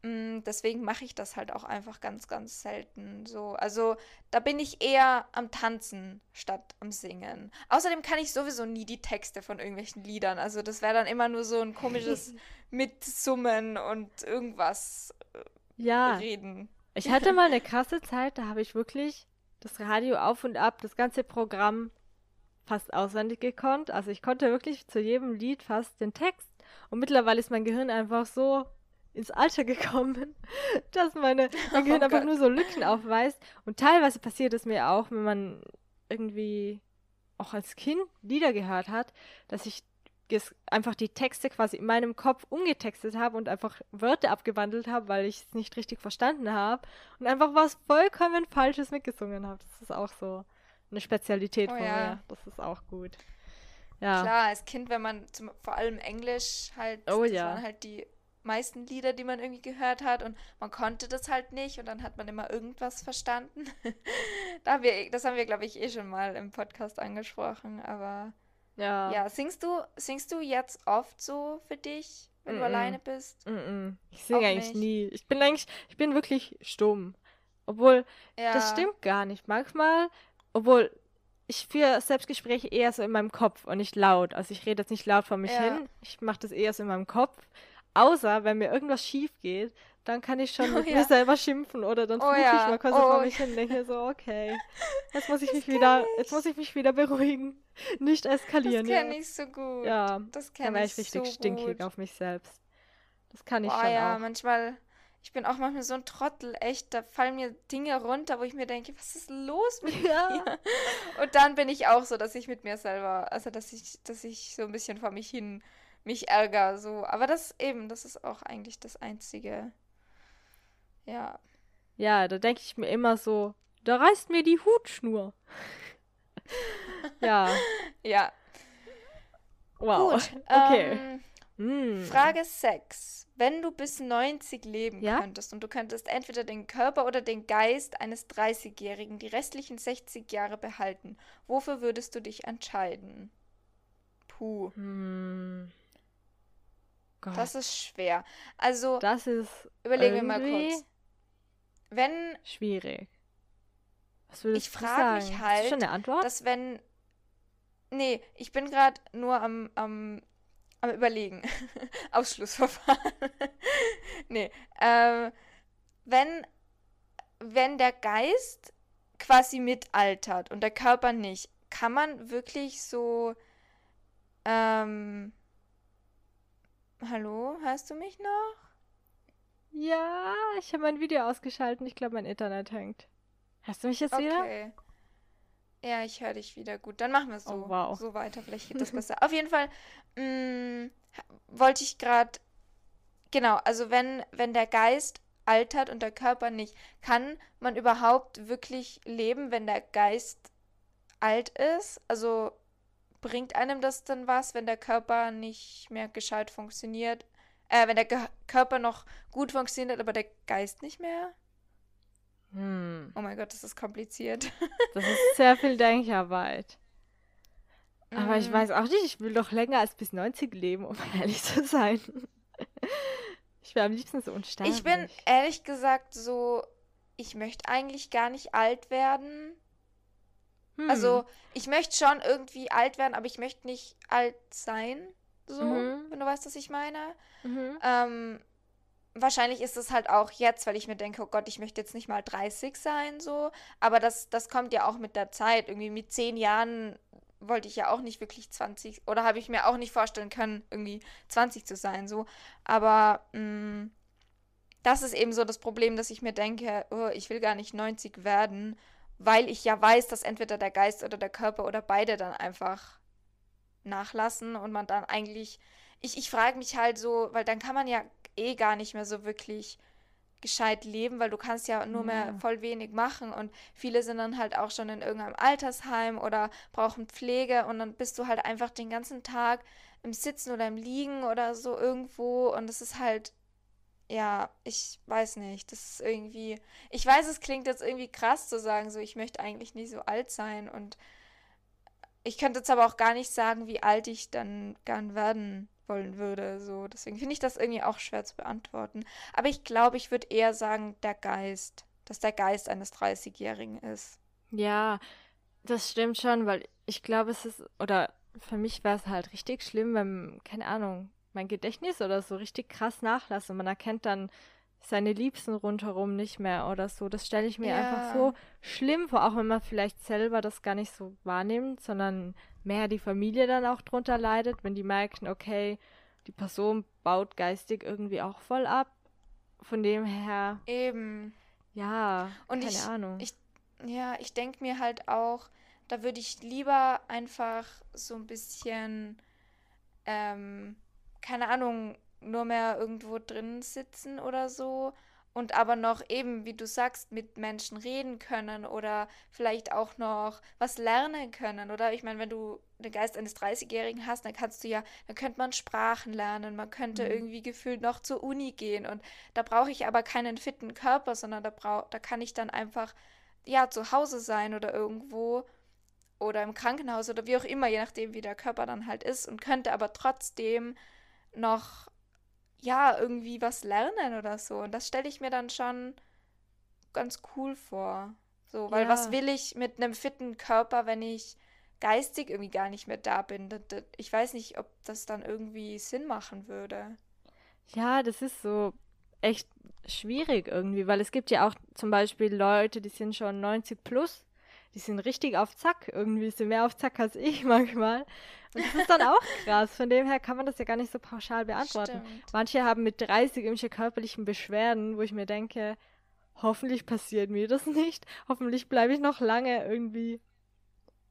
Mm, deswegen mache ich das halt auch einfach ganz, ganz selten so. Also da bin ich eher am Tanzen statt am Singen. Außerdem kann ich sowieso nie die Texte von irgendwelchen Liedern. Also das wäre dann immer nur so ein komisches Mitsummen und irgendwas äh, ja. reden. Ich hatte mal eine krasse Zeit, da habe ich wirklich das Radio auf und ab, das ganze Programm fast auswendig gekonnt. Also ich konnte wirklich zu jedem Lied fast den Text. Und mittlerweile ist mein Gehirn einfach so ins Alter gekommen, dass meine, mein Gehirn oh einfach nur so Lücken aufweist. Und teilweise passiert es mir auch, wenn man irgendwie auch als Kind Lieder gehört hat, dass ich einfach die Texte quasi in meinem Kopf umgetextet habe und einfach Wörter abgewandelt habe, weil ich es nicht richtig verstanden habe und einfach was vollkommen Falsches mitgesungen habe. Das ist auch so eine Spezialität oh, von ja. mir. Das ist auch gut. Ja. Klar, als Kind, wenn man zum, vor allem Englisch halt, oh, das ja. waren halt die meisten Lieder, die man irgendwie gehört hat und man konnte das halt nicht und dann hat man immer irgendwas verstanden. da haben wir, das haben wir, glaube ich, eh schon mal im Podcast angesprochen, aber ja. Ja, singst du, singst du jetzt oft so für dich, wenn mm -mm. du alleine bist? Mm ich singe eigentlich nicht. nie. Ich bin eigentlich, ich bin wirklich stumm. Obwohl, ja. das stimmt gar nicht. Manchmal, obwohl ich führe Selbstgespräche eher so in meinem Kopf und nicht laut. Also ich rede jetzt nicht laut vor mich ja. hin. Ich mache das eher so in meinem Kopf. Außer wenn mir irgendwas schief geht, dann kann ich schon oh, mit ja. mir selber schimpfen oder dann oh, ja. ich mal kurz oh, vor mich hin und denke so, okay, jetzt muss ich mich wieder, ich. jetzt muss ich mich wieder beruhigen, nicht eskalieren. Das kenne ich so gut. Ja, das kenne ich. Dann wäre ich richtig so stinkig gut. auf mich selbst. Das kann ich Boah, schon ja, auch. manchmal, ich bin auch manchmal so ein Trottel, echt, da fallen mir Dinge runter, wo ich mir denke, was ist los mit ja. mir? Und dann bin ich auch so, dass ich mit mir selber, also dass ich, dass ich so ein bisschen vor mich hin mich ärgere, so. Aber das eben, das ist auch eigentlich das Einzige. Ja. Ja, da denke ich mir immer so, da reißt mir die Hutschnur. ja. Ja. Wow. Gut, okay. Ähm, mm. Frage 6. Wenn du bis 90 leben ja? könntest und du könntest entweder den Körper oder den Geist eines 30-Jährigen die restlichen 60 Jahre behalten, wofür würdest du dich entscheiden? Puh. Hm. Gott. Das ist schwer. Also, das ist überlegen wir mal kurz. Wenn. Schwierig. Was würdest ich du sagen? Mich halt, ist schon eine Antwort? Dass wenn. Nee, ich bin gerade nur am, am, am Überlegen. Ausschlussverfahren. nee. Ähm, wenn, wenn der Geist quasi mitaltert und der Körper nicht, kann man wirklich so. Ähm, Hallo, hörst du mich noch? Ja, ich habe mein Video ausgeschaltet. Ich glaube, mein Internet hängt. Hörst du mich jetzt okay. wieder? Okay. Ja, ich höre dich wieder. Gut, dann machen wir es so, oh, wow. so weiter. Vielleicht geht das besser. Auf jeden Fall mh, mm, wollte ich gerade. Genau, also wenn, wenn der Geist altert und der Körper nicht, kann man überhaupt wirklich leben, wenn der Geist alt ist? Also bringt einem das dann was, wenn der Körper nicht mehr gescheit funktioniert? Äh, wenn der Ge Körper noch gut funktioniert, aber der Geist nicht mehr? Hm. Oh mein Gott, das ist kompliziert. das ist sehr viel Denkarbeit. Aber mm. ich weiß auch nicht, ich will doch länger als bis 90 leben, um ehrlich zu sein. Ich wäre am liebsten so unsterblich. Ich bin ehrlich gesagt so, ich möchte eigentlich gar nicht alt werden. Hm. Also, ich möchte schon irgendwie alt werden, aber ich möchte nicht alt sein. So, mhm. wenn du weißt, was ich meine. Mhm. Ähm, wahrscheinlich ist es halt auch jetzt, weil ich mir denke, oh Gott, ich möchte jetzt nicht mal 30 sein, so. Aber das, das kommt ja auch mit der Zeit. Irgendwie mit zehn Jahren wollte ich ja auch nicht wirklich 20 oder habe ich mir auch nicht vorstellen können, irgendwie 20 zu sein, so. Aber mh, mm, das ist eben so das Problem, dass ich mir denke, oh, ich will gar nicht 90 werden weil ich ja weiß, dass entweder der Geist oder der Körper oder beide dann einfach nachlassen und man dann eigentlich. Ich, ich frage mich halt so, weil dann kann man ja eh gar nicht mehr so wirklich gescheit leben, weil du kannst ja nur mehr voll wenig machen und viele sind dann halt auch schon in irgendeinem Altersheim oder brauchen Pflege und dann bist du halt einfach den ganzen Tag im Sitzen oder im Liegen oder so irgendwo und es ist halt ja, ich weiß nicht. Das ist irgendwie. Ich weiß, es klingt jetzt irgendwie krass zu sagen, so ich möchte eigentlich nicht so alt sein. Und ich könnte jetzt aber auch gar nicht sagen, wie alt ich dann gern werden wollen würde. So, deswegen finde ich das irgendwie auch schwer zu beantworten. Aber ich glaube, ich würde eher sagen, der Geist. Dass der Geist eines 30-Jährigen ist. Ja, das stimmt schon, weil ich glaube, es ist. Oder für mich wäre es halt richtig schlimm, wenn, keine Ahnung, mein Gedächtnis oder so richtig krass nachlasse. Man erkennt dann seine Liebsten rundherum nicht mehr oder so. Das stelle ich mir ja. einfach so schlimm vor, auch wenn man vielleicht selber das gar nicht so wahrnimmt, sondern mehr die Familie dann auch drunter leidet, wenn die merken, okay, die Person baut geistig irgendwie auch voll ab. Von dem her. Eben. Ja, Und keine ich, Ahnung. Ich, ja, ich denke mir halt auch, da würde ich lieber einfach so ein bisschen ähm, keine Ahnung, nur mehr irgendwo drin sitzen oder so und aber noch eben, wie du sagst, mit Menschen reden können oder vielleicht auch noch was lernen können. Oder ich meine, wenn du den Geist eines 30-Jährigen hast, dann kannst du ja, dann könnte man Sprachen lernen, man könnte mhm. irgendwie gefühlt noch zur Uni gehen. Und da brauche ich aber keinen fitten Körper, sondern da, brauch, da kann ich dann einfach, ja, zu Hause sein oder irgendwo oder im Krankenhaus oder wie auch immer, je nachdem, wie der Körper dann halt ist und könnte aber trotzdem noch ja, irgendwie was lernen oder so. Und das stelle ich mir dann schon ganz cool vor. So, weil ja. was will ich mit einem fitten Körper, wenn ich geistig irgendwie gar nicht mehr da bin? Ich weiß nicht, ob das dann irgendwie Sinn machen würde. Ja, das ist so echt schwierig irgendwie, weil es gibt ja auch zum Beispiel Leute, die sind schon 90 plus die sind richtig auf Zack. Irgendwie sind mehr auf Zack als ich manchmal. Und das ist dann auch krass. Von dem her kann man das ja gar nicht so pauschal beantworten. Stimmt. Manche haben mit 30 irgendwelche körperlichen Beschwerden, wo ich mir denke, hoffentlich passiert mir das nicht. Hoffentlich bleibe ich noch lange irgendwie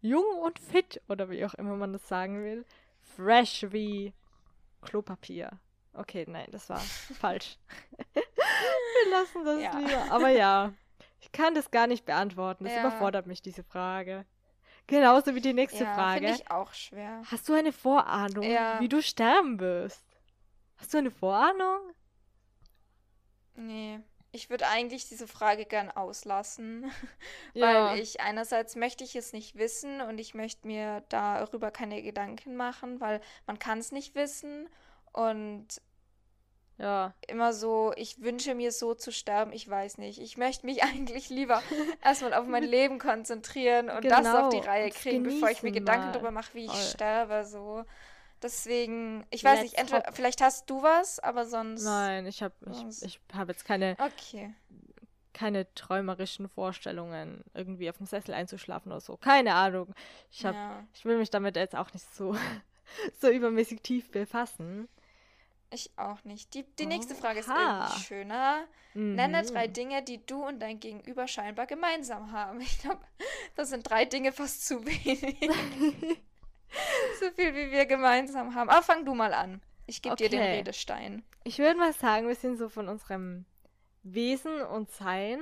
jung und fit oder wie auch immer man das sagen will. Fresh wie Klopapier. Okay, nein, das war falsch. Wir lassen das ja. lieber. Aber ja, ich kann das gar nicht beantworten. Das ja. überfordert mich, diese Frage. Genauso wie die nächste ja, Frage. Finde ich auch schwer. Hast du eine Vorahnung, ja. wie du sterben wirst? Hast du eine Vorahnung? Nee. Ich würde eigentlich diese Frage gern auslassen, ja. weil ich einerseits möchte ich es nicht wissen und ich möchte mir darüber keine Gedanken machen, weil man kann es nicht wissen und ja. Immer so, ich wünsche mir so zu sterben, ich weiß nicht. Ich möchte mich eigentlich lieber erstmal auf mein Leben konzentrieren und genau. das auf die Reihe kriegen, bevor ich mir Gedanken darüber mache, wie ich Voll. sterbe. So. Deswegen, ich weiß Let's nicht, entweder, vielleicht hast du was, aber sonst. Nein, ich habe ich, ich hab jetzt keine. Okay. Keine träumerischen Vorstellungen, irgendwie auf dem Sessel einzuschlafen oder so. Keine Ahnung. Ich, hab, ja. ich will mich damit jetzt auch nicht so, so übermäßig tief befassen. Ich auch nicht. Die, die nächste Frage ist irgendwie schöner. Mhm. Nenne drei Dinge, die du und dein Gegenüber scheinbar gemeinsam haben. Ich glaube, das sind drei Dinge fast zu wenig. so viel, wie wir gemeinsam haben. Aber fang du mal an. Ich gebe okay. dir den Redestein. Ich würde mal sagen, wir sind so von unserem Wesen und Sein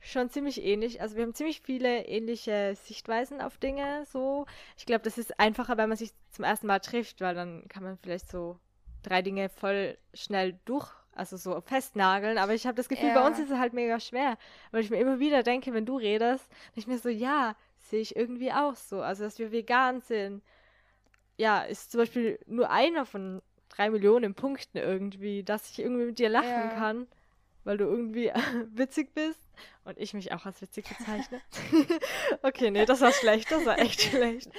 schon ziemlich ähnlich. Also wir haben ziemlich viele ähnliche Sichtweisen auf Dinge. So, ich glaube, das ist einfacher, wenn man sich zum ersten Mal trifft, weil dann kann man vielleicht so drei Dinge voll schnell durch, also so festnageln. Aber ich habe das Gefühl, ja. bei uns ist es halt mega schwer, weil ich mir immer wieder denke, wenn du redest, ich mir so, ja, sehe ich irgendwie auch so. Also, dass wir vegan sind, ja, ist zum Beispiel nur einer von drei Millionen Punkten irgendwie, dass ich irgendwie mit dir lachen ja. kann, weil du irgendwie witzig bist und ich mich auch als witzig bezeichne. okay, nee, das war schlecht, das war echt schlecht.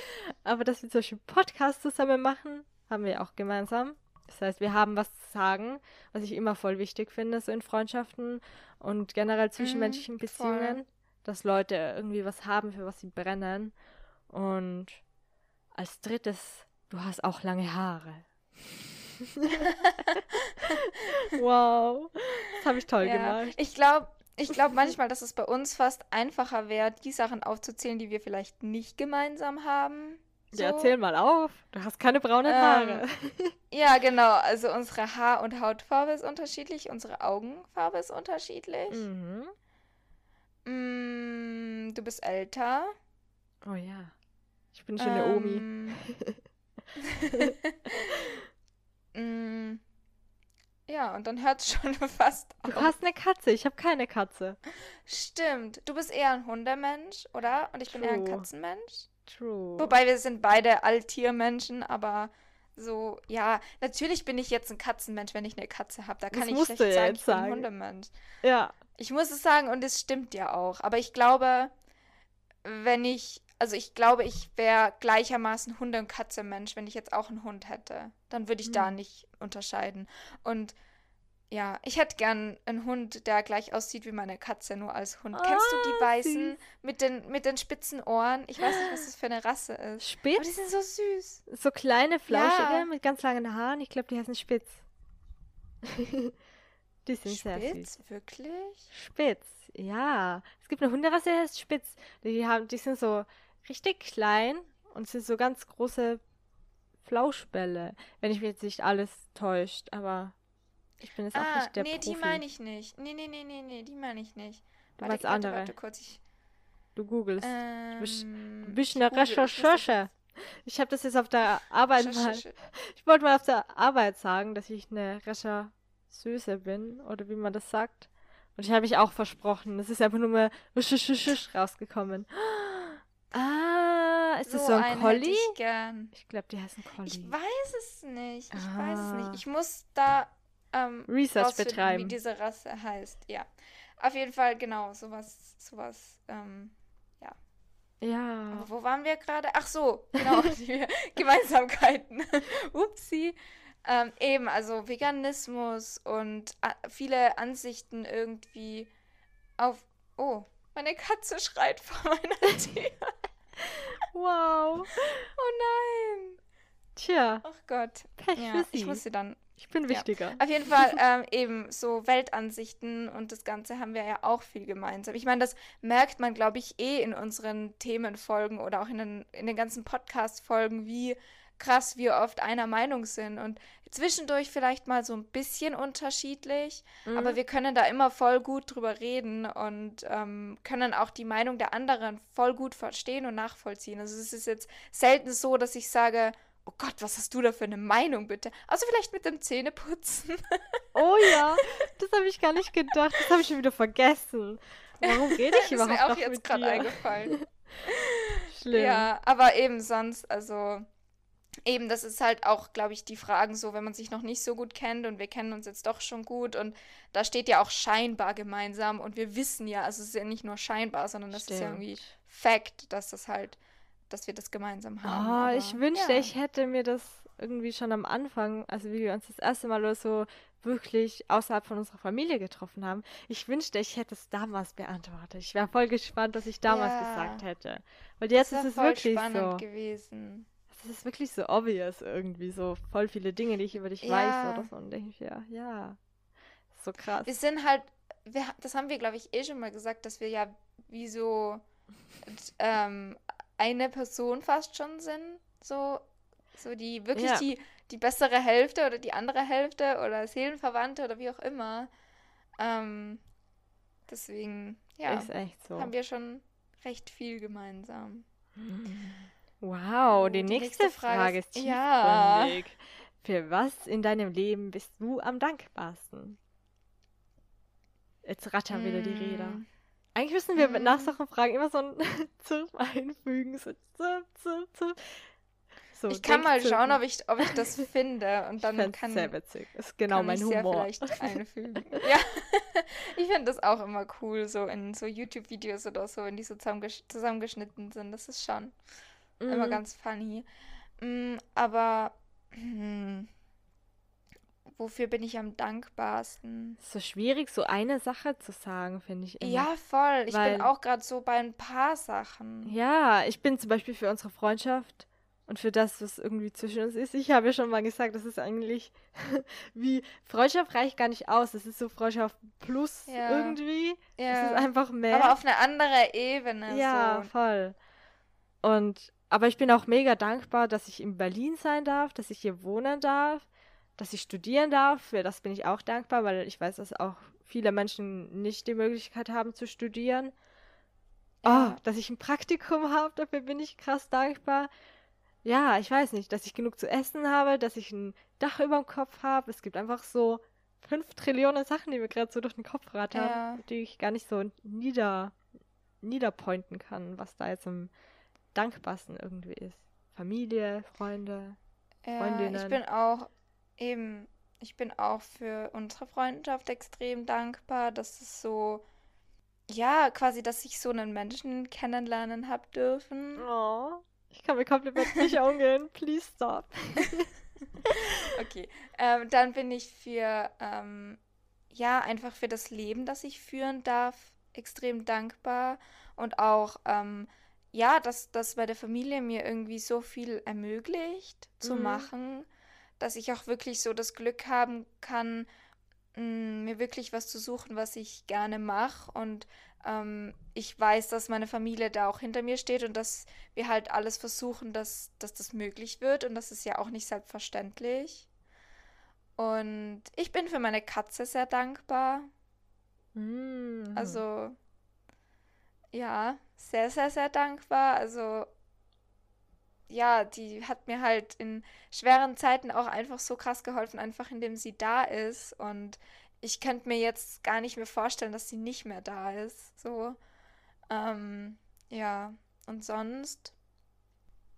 Aber dass wir zum Beispiel Podcasts zusammen machen, haben wir auch gemeinsam. Das heißt, wir haben was zu sagen, was ich immer voll wichtig finde, so in Freundschaften und generell zwischenmenschlichen mhm, Beziehungen, voll. dass Leute irgendwie was haben, für was sie brennen. Und als drittes, du hast auch lange Haare. wow, das habe ich toll ja, gemacht. Ich glaube, ich glaube manchmal, dass es bei uns fast einfacher wäre, die Sachen aufzuzählen, die wir vielleicht nicht gemeinsam haben. So. Ja, erzähl mal auf. Du hast keine braunen ähm, Haare. ja, genau. Also unsere Haar- und Hautfarbe ist unterschiedlich, unsere Augenfarbe ist unterschiedlich. Mhm. Mm, du bist älter. Oh ja. Ich bin schon ähm, eine Omi. mm, ja, und dann hört es schon fast auf. Du hast eine Katze, ich habe keine Katze. Stimmt. Du bist eher ein Hundemensch, oder? Und ich True. bin eher ein Katzenmensch. True. Wobei wir sind beide Alltiermenschen, aber so, ja, natürlich bin ich jetzt ein Katzenmensch, wenn ich eine Katze habe. Da kann das ich schlecht sagen, ich bin ein Hundemensch. Ja. Ich muss es sagen und es stimmt ja auch. Aber ich glaube, wenn ich, also ich glaube, ich wäre gleichermaßen Hunde- und Katze-Mensch, wenn ich jetzt auch einen Hund hätte. Dann würde ich hm. da nicht unterscheiden. Und ja, ich hätte gern einen Hund, der gleich aussieht wie meine Katze, nur als Hund. Oh, Kennst du die weißen mit den, mit den spitzen Ohren? Ich weiß nicht, was das für eine Rasse ist. Spitz? Aber die sind so süß. So kleine, flauschige, ja. mit ganz langen Haaren. Ich glaube, die heißen Spitz. die sind Spitz? sehr süß. Wirklich? Spitz, ja. Es gibt eine Hunderasse, die heißt Spitz. Die, haben, die sind so richtig klein und sind so ganz große Flauschbälle. Wenn ich mich jetzt nicht alles täuscht, aber Ich bin jetzt auch Ah, nicht der nee, Profi. die meine ich nicht. Nee, nee, nee, nee, nee, die meine ich nicht. Du Warte, meinst warte, andere. warte kurz. Ich, Du googelst. ähm, Du bist eine muss das Recherche. Ich habe das jetzt auf der Arbeit mal. Ich wollte mal auf der Arbeit sagen, dass ich eine Rechercheuse bin oder wie man das sagt. Und ich habe mich auch versprochen. Es ist einfach nur mal rausgekommen. Ah, ist das so ein Collie? Ich. Ich glaube, die heißen Collie. ich weiß es nicht. Ich weiß es Ah. nicht. Ich muss da ähm, Research betreiben. wie diese Rasse heißt. Ja. Auf jeden Fall, genau, sowas, sowas, ähm, Ja. Aber wo waren wir gerade? Ach so, genau, die Gemeinsamkeiten. Upsi. Ähm, eben, also Veganismus und a- viele Ansichten irgendwie auf. Oh, meine Katze schreit vor meiner Tür. Wow. Oh nein. Tja, Ach Gott. Pech Ja, ich muss sie dann Ich bin Ja. wichtiger. Auf jeden Fall ähm, eben so Weltansichten und das Ganze haben wir ja auch viel gemeinsam. Ich meine, das merkt man, glaube ich, eh in unseren Themenfolgen oder auch in den, in den ganzen Podcast-Folgen, wie krass wir oft einer Meinung sind und zwischendurch vielleicht mal so ein bisschen unterschiedlich, aber Mhm. wir können da immer voll gut drüber reden und ähm, können auch die Meinung der anderen voll gut verstehen und nachvollziehen. Also es ist jetzt selten so, dass ich sage, oh Gott, was hast du da für eine Meinung bitte? Also vielleicht mit dem Zähneputzen. Oh ja, das habe ich gar nicht gedacht. Das habe ich schon wieder vergessen. Warum rede ich das ist überhaupt mir auch noch jetzt mit gerade eingefallen. Schlimm. Ja, aber eben sonst, also eben, das ist halt auch, glaube ich, die Fragen so, wenn man sich noch nicht so gut kennt und wir kennen uns jetzt doch schon gut und da steht ja auch scheinbar gemeinsam und wir wissen ja, also es ist ja nicht nur scheinbar, sondern das ist ja irgendwie Stimmt. Fakt, dass das halt, dass wir das gemeinsam haben. Oh, aber ich wünschte, ja. ich hätte mir das irgendwie schon am Anfang, also wie wir uns das erste Mal oder so wirklich außerhalb von unserer Familie getroffen haben. Ich wünschte, ich hätte es damals beantwortet. Ich wäre voll gespannt, was ich damals Ja. gesagt hätte. Weil jetzt Das ist es voll wirklich spannend so. gewesen. Es ist wirklich so obvious irgendwie, so voll viele Dinge, die ich über dich Ja. weiß oder so. Und denke ich, ja, ja. So krass. Wir sind halt, wir, das haben wir, glaube ich, eh schon mal gesagt, dass wir ja wie so ähm, eine Person fast schon sind. So, so die wirklich Ja. die, die bessere Hälfte oder die andere Hälfte oder Seelenverwandte oder wie auch immer. Ähm, deswegen, ja, so. haben wir schon recht viel gemeinsam. Wow, Oh, die die nächste nächste Frage Frage ist- ist Ja. Für was in deinem Leben bist du am dankbarsten? Jetzt rattern wieder die Räder. Mm, Eigentlich müssen wir mit Mm. nach solchen Fragen immer so ein Zirp einfügen. So zirp, zirp, zirp. So, Ich kann mal schauen, ob ich, ob ich das finde und Ich dann fänd's kann, sehr witzig. Ist genau mein ich sehr Humor. vielleicht einfügen. ja, ich finde das auch immer cool, so in so YouTube-Videos oder so, wenn die so zusammengesch zusammengeschnitten sind. Das ist schon immer Mhm. ganz funny. Mm, aber hm, wofür bin ich am dankbarsten? So schwierig, so eine Sache zu sagen, finde ich immer. Ja, voll. Ich weil- bin auch gerade so bei ein paar Sachen. Ja, ich bin zum Beispiel für unsere Freundschaft und für das, was irgendwie zwischen uns ist. Ich habe ja schon mal gesagt, das ist eigentlich wie Freundschaft reicht gar nicht aus. Das ist so Freundschaft plus Ja. irgendwie. Es Ja. ist einfach mehr. Aber auf eine andere Ebene. ja, so. voll. Und aber ich bin auch mega dankbar, dass ich in Berlin sein darf, dass ich hier wohnen darf, dass ich studieren darf. Für das bin ich auch dankbar, weil ich weiß, dass auch viele Menschen nicht die Möglichkeit haben zu studieren. Ja. Oh, dass ich ein Praktikum habe, dafür bin ich krass dankbar. Ja, ich weiß nicht, dass ich genug zu essen habe, dass ich ein Dach über dem Kopf habe. Es gibt einfach so fünf Trillionen Sachen, die mir gerade so durch den Kopf rattern, Ja. die ich gar nicht so nieder, niederpointen kann, was da jetzt am dankbarsten irgendwie ist. Familie, Freunde. Ja, ich Freundinnen. bin auch eben, ich bin auch für unsere Freundschaft extrem dankbar, dass es so, ja, quasi, dass ich so einen Menschen kennenlernen habe dürfen. Oh, ich kann mit Komplimenten nicht umgehen. Please stop. Okay, ähm, dann bin ich für, ähm, ja, einfach für das Leben, das ich führen darf, extrem dankbar und auch, ähm, ja, dass, dass meine Familie mir irgendwie so viel ermöglicht zu Mhm. machen, dass ich auch wirklich so das Glück haben kann, mh, mir wirklich was zu suchen, was ich gerne mache und ähm, ich weiß, dass meine Familie da auch hinter mir steht und dass wir halt alles versuchen, dass, dass das möglich wird und das ist ja auch nicht selbstverständlich. Und ich bin für meine Katze sehr dankbar. Mm. Also, ja, sehr, sehr, sehr dankbar. Also, ja, die hat mir halt in schweren Zeiten auch einfach so krass geholfen, einfach indem sie da ist. Und ich könnte mir jetzt gar nicht mehr vorstellen, dass sie nicht mehr da ist. So. Ähm, ja. Und sonst.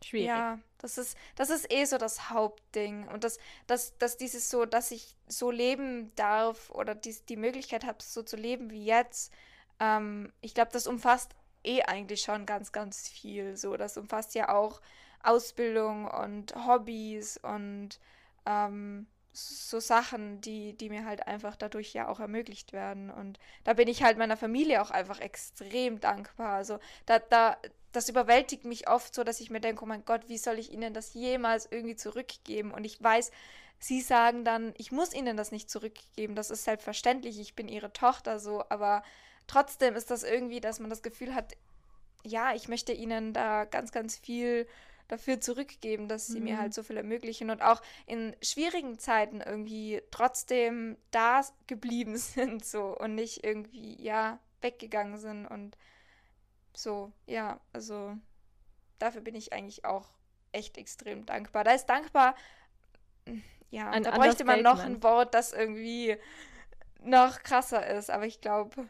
Schwierig. Ja, das ist, das ist eh so das Hauptding. Und das, das, dass dieses so, dass ich so leben darf oder die, die Möglichkeit habe, so zu leben wie jetzt, ähm, ich glaube, das umfasst eh eigentlich schon ganz, ganz viel. So, das umfasst ja auch Ausbildung und Hobbys und ähm, so Sachen, die, die mir halt einfach dadurch ja auch ermöglicht werden. Und da bin ich halt meiner Familie auch einfach extrem dankbar. Also da, da, das überwältigt mich oft so, dass ich mir denke, oh mein Gott, wie soll ich ihnen das jemals irgendwie zurückgeben? Und ich weiß, sie sagen dann, ich muss ihnen das nicht zurückgeben, das ist selbstverständlich, ich bin ihre Tochter so, aber trotzdem ist das irgendwie, dass man das Gefühl hat, ja, ich möchte ihnen da ganz, ganz viel dafür zurückgeben, dass sie mhm. mir halt so viel ermöglichen und auch in schwierigen Zeiten irgendwie trotzdem da geblieben sind so und nicht irgendwie, ja, weggegangen sind und so, ja, also dafür bin ich eigentlich auch echt extrem dankbar. Da ist dankbar, ja, ein da bräuchte man noch ein Wort, das irgendwie noch krasser ist, aber ich glaube,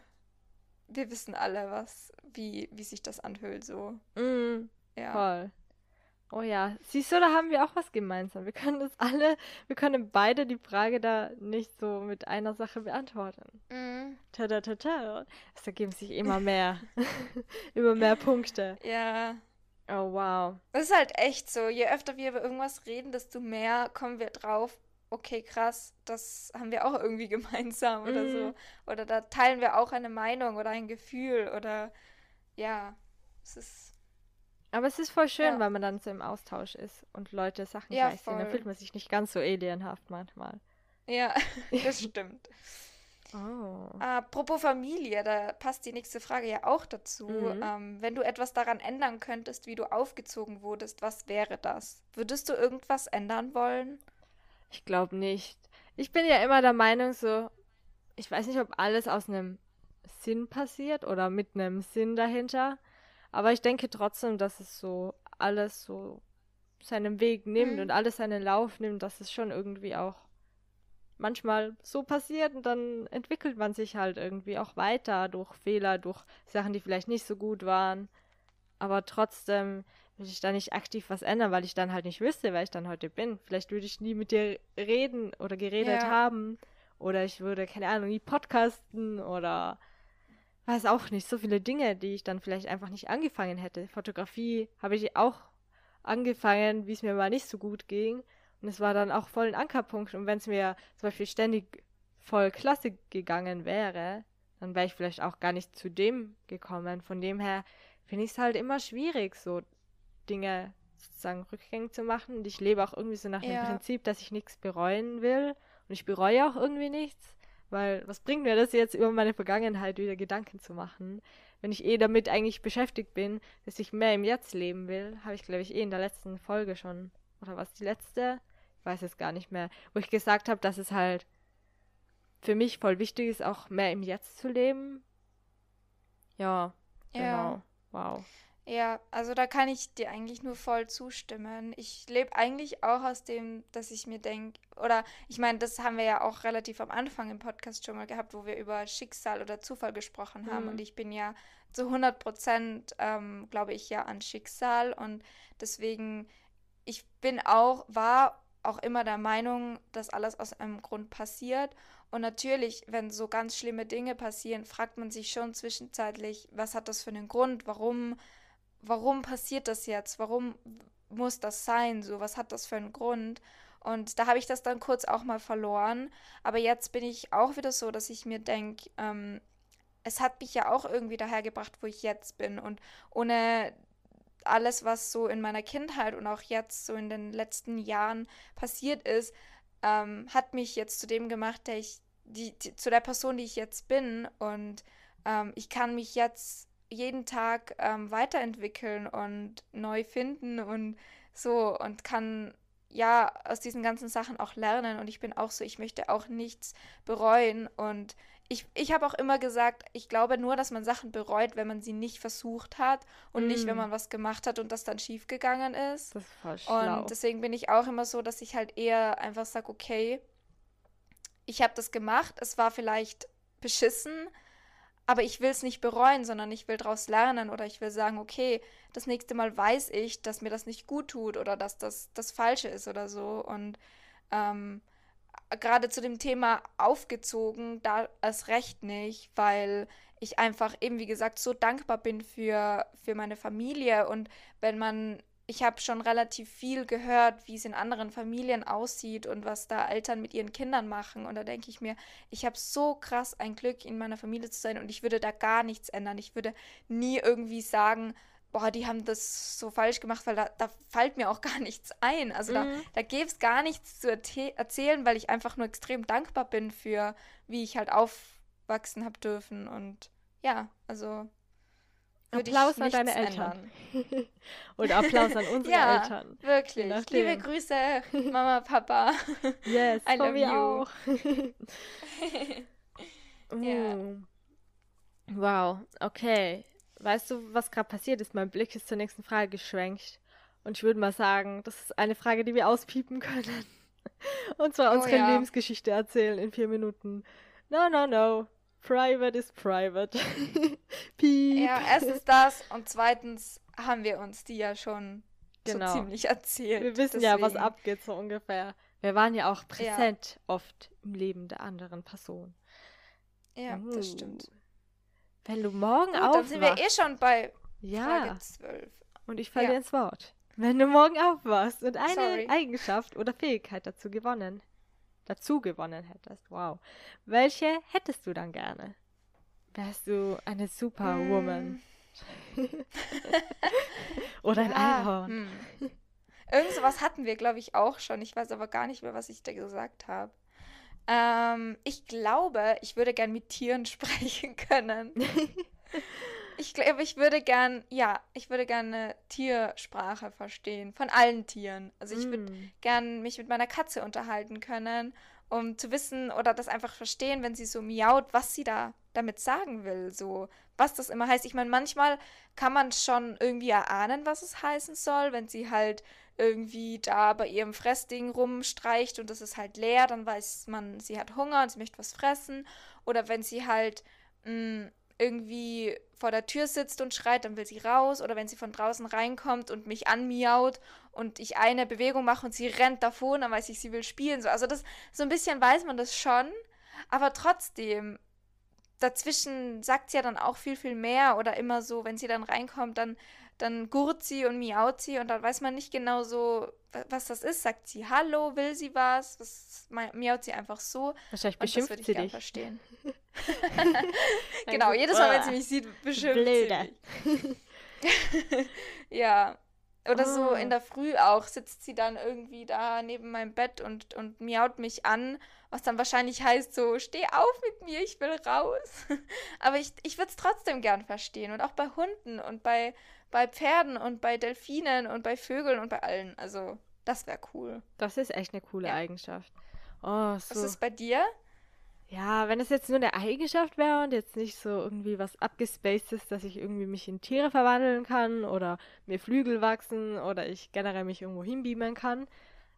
wir wissen alle, was, wie, wie sich das anfühlt, so. Mm, ja. Voll. Oh ja, siehst du, da haben wir auch was gemeinsam. Wir können das alle, wir können beide die Frage da nicht so mit einer Sache beantworten. Mm. Ta -ta -ta -ta. Es ergeben sich immer mehr, immer mehr Punkte. Ja. Oh wow. Das ist halt echt so. Je öfter wir über irgendwas reden, desto mehr kommen wir drauf. Okay, krass, das haben wir auch irgendwie gemeinsam oder mm. so. Mhm. Oder da teilen wir auch eine Meinung oder ein Gefühl oder ja, es ist aber es ist voll schön, ja. weil man dann so im Austausch ist und Leute Sachen ja, gleich sehen. Dann fühlt man sich nicht ganz so alienhaft manchmal. Ja, das stimmt. Oh. Apropos Familie, da passt die nächste Frage ja auch dazu. Mhm. Ähm, wenn du etwas daran ändern könntest, wie du aufgezogen wurdest, was wäre das? Würdest du irgendwas ändern wollen? Ich glaube nicht. Ich bin ja immer der Meinung, so, ich weiß nicht, ob alles aus einem Sinn passiert oder mit einem Sinn dahinter. Aber ich denke trotzdem, dass es so alles so seinen Weg nimmt mhm. und alles seinen Lauf nimmt, dass es schon irgendwie auch manchmal so passiert und dann entwickelt man sich halt irgendwie auch weiter durch Fehler, durch Sachen, die vielleicht nicht so gut waren. Aber trotzdem würde ich da nicht aktiv was ändern, weil ich dann halt nicht wüsste, wer ich dann heute bin. Vielleicht würde ich nie mit dir reden oder geredet ja. haben. Oder ich würde, keine Ahnung, nie podcasten oder weiß auch nicht, so viele Dinge, die ich dann vielleicht einfach nicht angefangen hätte. Fotografie habe ich auch angefangen, wie es mir mal nicht so gut ging. Und es war dann auch voll ein Ankerpunkt. Und wenn es mir zum Beispiel ständig voll klasse gegangen wäre, dann wäre ich vielleicht auch gar nicht zu dem gekommen. Von dem her finde ich es halt immer schwierig, so Dinge sozusagen rückgängig zu machen. Und ich lebe auch irgendwie so nach ja. dem Prinzip, dass ich nichts bereuen will. Und ich bereue auch irgendwie nichts. Weil was bringt mir das jetzt über meine Vergangenheit wieder Gedanken zu machen? Wenn ich eh damit eigentlich beschäftigt bin, dass ich mehr im Jetzt leben will, habe ich glaube ich eh in der letzten Folge schon, oder was die letzte? Ich weiß es gar nicht mehr, wo ich gesagt habe, dass es halt für mich voll wichtig ist, auch mehr im Jetzt zu leben. Ja, genau. Ja. Wow. Ja, also da kann ich dir eigentlich nur voll zustimmen. Ich lebe eigentlich auch aus dem, dass ich mir denke, oder ich meine, das haben wir ja auch relativ am Anfang im Podcast schon mal gehabt, wo wir über Schicksal oder Zufall gesprochen haben. Mhm. Und ich bin ja zu 100 Prozent, ähm, glaube ich, ja an Schicksal. Und deswegen, ich bin auch, war auch immer der Meinung, dass alles aus einem Grund passiert. Und natürlich, wenn so ganz schlimme Dinge passieren, fragt man sich schon zwischenzeitlich, was hat das für einen Grund? Warum? Warum passiert das jetzt? Warum muss das sein? So, was hat das für einen Grund? Und da habe ich das dann kurz auch mal verloren. Aber jetzt bin ich auch wieder so, dass ich mir denke, ähm, es hat mich ja auch irgendwie dahergebracht, wo ich jetzt bin. Und ohne alles, was so in meiner Kindheit und auch jetzt so in den letzten Jahren passiert ist, ähm, hat mich jetzt zu dem gemacht, der ich, die, die, zu der Person, die ich jetzt bin. Und ähm, ich kann mich jetzt jeden Tag ähm, weiterentwickeln und neu finden und so und kann ja, aus diesen ganzen Sachen auch lernen. Und ich bin auch so, ich möchte auch nichts bereuen. Und ich, ich habe auch immer gesagt, ich glaube nur, dass man Sachen bereut, wenn man sie nicht versucht hat und mm. nicht, wenn mm. man was gemacht hat und das dann schief gegangen ist. Das voll schlau. Und deswegen bin ich auch immer so, dass ich halt eher einfach sage, okay, ich habe das gemacht, es war vielleicht beschissen, aber ich will es nicht bereuen, sondern ich will daraus lernen oder ich will sagen, okay, das nächste Mal weiß ich, dass mir das nicht gut tut oder dass das das Falsche ist oder so. Und ähm, gerade zu dem Thema aufgezogen, da erst recht nicht, weil ich einfach eben, wie gesagt, so dankbar bin für, für meine Familie und wenn man ich habe schon relativ viel gehört, wie es in anderen Familien aussieht und was da Eltern mit ihren Kindern machen. Und da denke ich mir, ich habe so krass ein Glück, in meiner Familie zu sein und ich würde da gar nichts ändern. Ich würde nie irgendwie sagen, boah, die haben das so falsch gemacht, weil da, da fällt mir auch gar nichts ein. Also mhm. da, da gäbe es gar nichts zu erzählen, weil ich einfach nur extrem dankbar bin für, wie ich halt aufwachsen habe dürfen. Und ja, also Applaus an deine Eltern. Oder Applaus an unsere ja, Eltern. Wirklich. Liebe Grüße, Mama, Papa. Yes, I mir you. auch. yeah. Wow, okay. Weißt du, was gerade passiert ist? Mein Blick ist zur nächsten Frage geschwenkt. Und ich würde mal sagen, das ist eine Frage, die wir auspiepen können. Und zwar oh, unsere ja. Lebensgeschichte erzählen in vier Minuten. No, no, no. Private is private. Piep. Ja, erstens das und zweitens haben wir uns die ja schon genau. so ziemlich erzählt. Wir wissen deswegen. ja, was abgeht so ungefähr. Wir waren ja auch präsent ja. oft im Leben der anderen Person. Ja, uh. das stimmt. Wenn du morgen Gut, aufwachst... dann sind wir eh schon bei ja. Frage 12. Und ich falle ja. ins Wort. Wenn du morgen aufwachst und eine Sorry. Eigenschaft oder Fähigkeit dazu gewonnen dazu gewonnen hättest, wow, welche hättest du dann gerne? Wärst du eine Superwoman? Mm. Oder ein ja, Einhorn? Hm. Irgend sowas hatten wir, glaube ich, auch schon. Ich weiß aber gar nicht mehr, was ich da gesagt habe. Ähm, ich glaube, ich würde gern mit Tieren sprechen können. Ich glaube, ich würde gern, ja, ich würde gerne Tiersprache verstehen. Von allen Tieren. Also ich mm. würde gern mich mit meiner Katze unterhalten können, um zu wissen oder das einfach verstehen, wenn sie so miaut, was sie da damit sagen will. So, was das immer heißt. Ich meine, manchmal kann man schon irgendwie erahnen, was es heißen soll, wenn sie halt irgendwie da bei ihrem Fressding rumstreicht und das ist halt leer, dann weiß man, sie hat Hunger und sie möchte was fressen. Oder wenn sie halt mh, mm, irgendwie vor der Tür sitzt und schreit, dann will sie raus. Oder wenn sie von draußen reinkommt und mich anmiaut und ich eine Bewegung mache und sie rennt davon, dann weiß ich, sie will spielen. So. Also das, so ein bisschen weiß man das schon. Aber trotzdem, dazwischen sagt sie ja dann auch viel, viel mehr. Oder immer so, wenn sie dann reinkommt, dann dann gurt sie und miaut sie und dann weiß man nicht genau so, was das ist. Sagt sie Hallo, will sie was? Was miaut sie einfach so? Wahrscheinlich beschimpft das würde ich sie dich. verstehen. genau, jedes Mal, wenn sie mich sieht, beschimpft Blöde. sie mich. ja. Oder oh. so in ah. der Früh auch sitzt sie dann irgendwie da neben meinem Bett und, und miaut mich an, was dann wahrscheinlich heißt so, steh auf mit mir, ich will raus. Aber ich, ich würde es trotzdem gern verstehen. Und auch bei Hunden und bei bei Pferden und bei Delfinen und bei Vögeln und bei allen. Also, das wäre cool. Das ist echt eine coole ja. Eigenschaft. Oh, so. Was ist bei dir? Ja, wenn es jetzt nur eine Eigenschaft wäre und jetzt nicht so irgendwie was abgespaced ist, dass ich irgendwie mich in Tiere verwandeln kann oder mir Flügel wachsen oder ich generell mich irgendwo hinbeamen kann,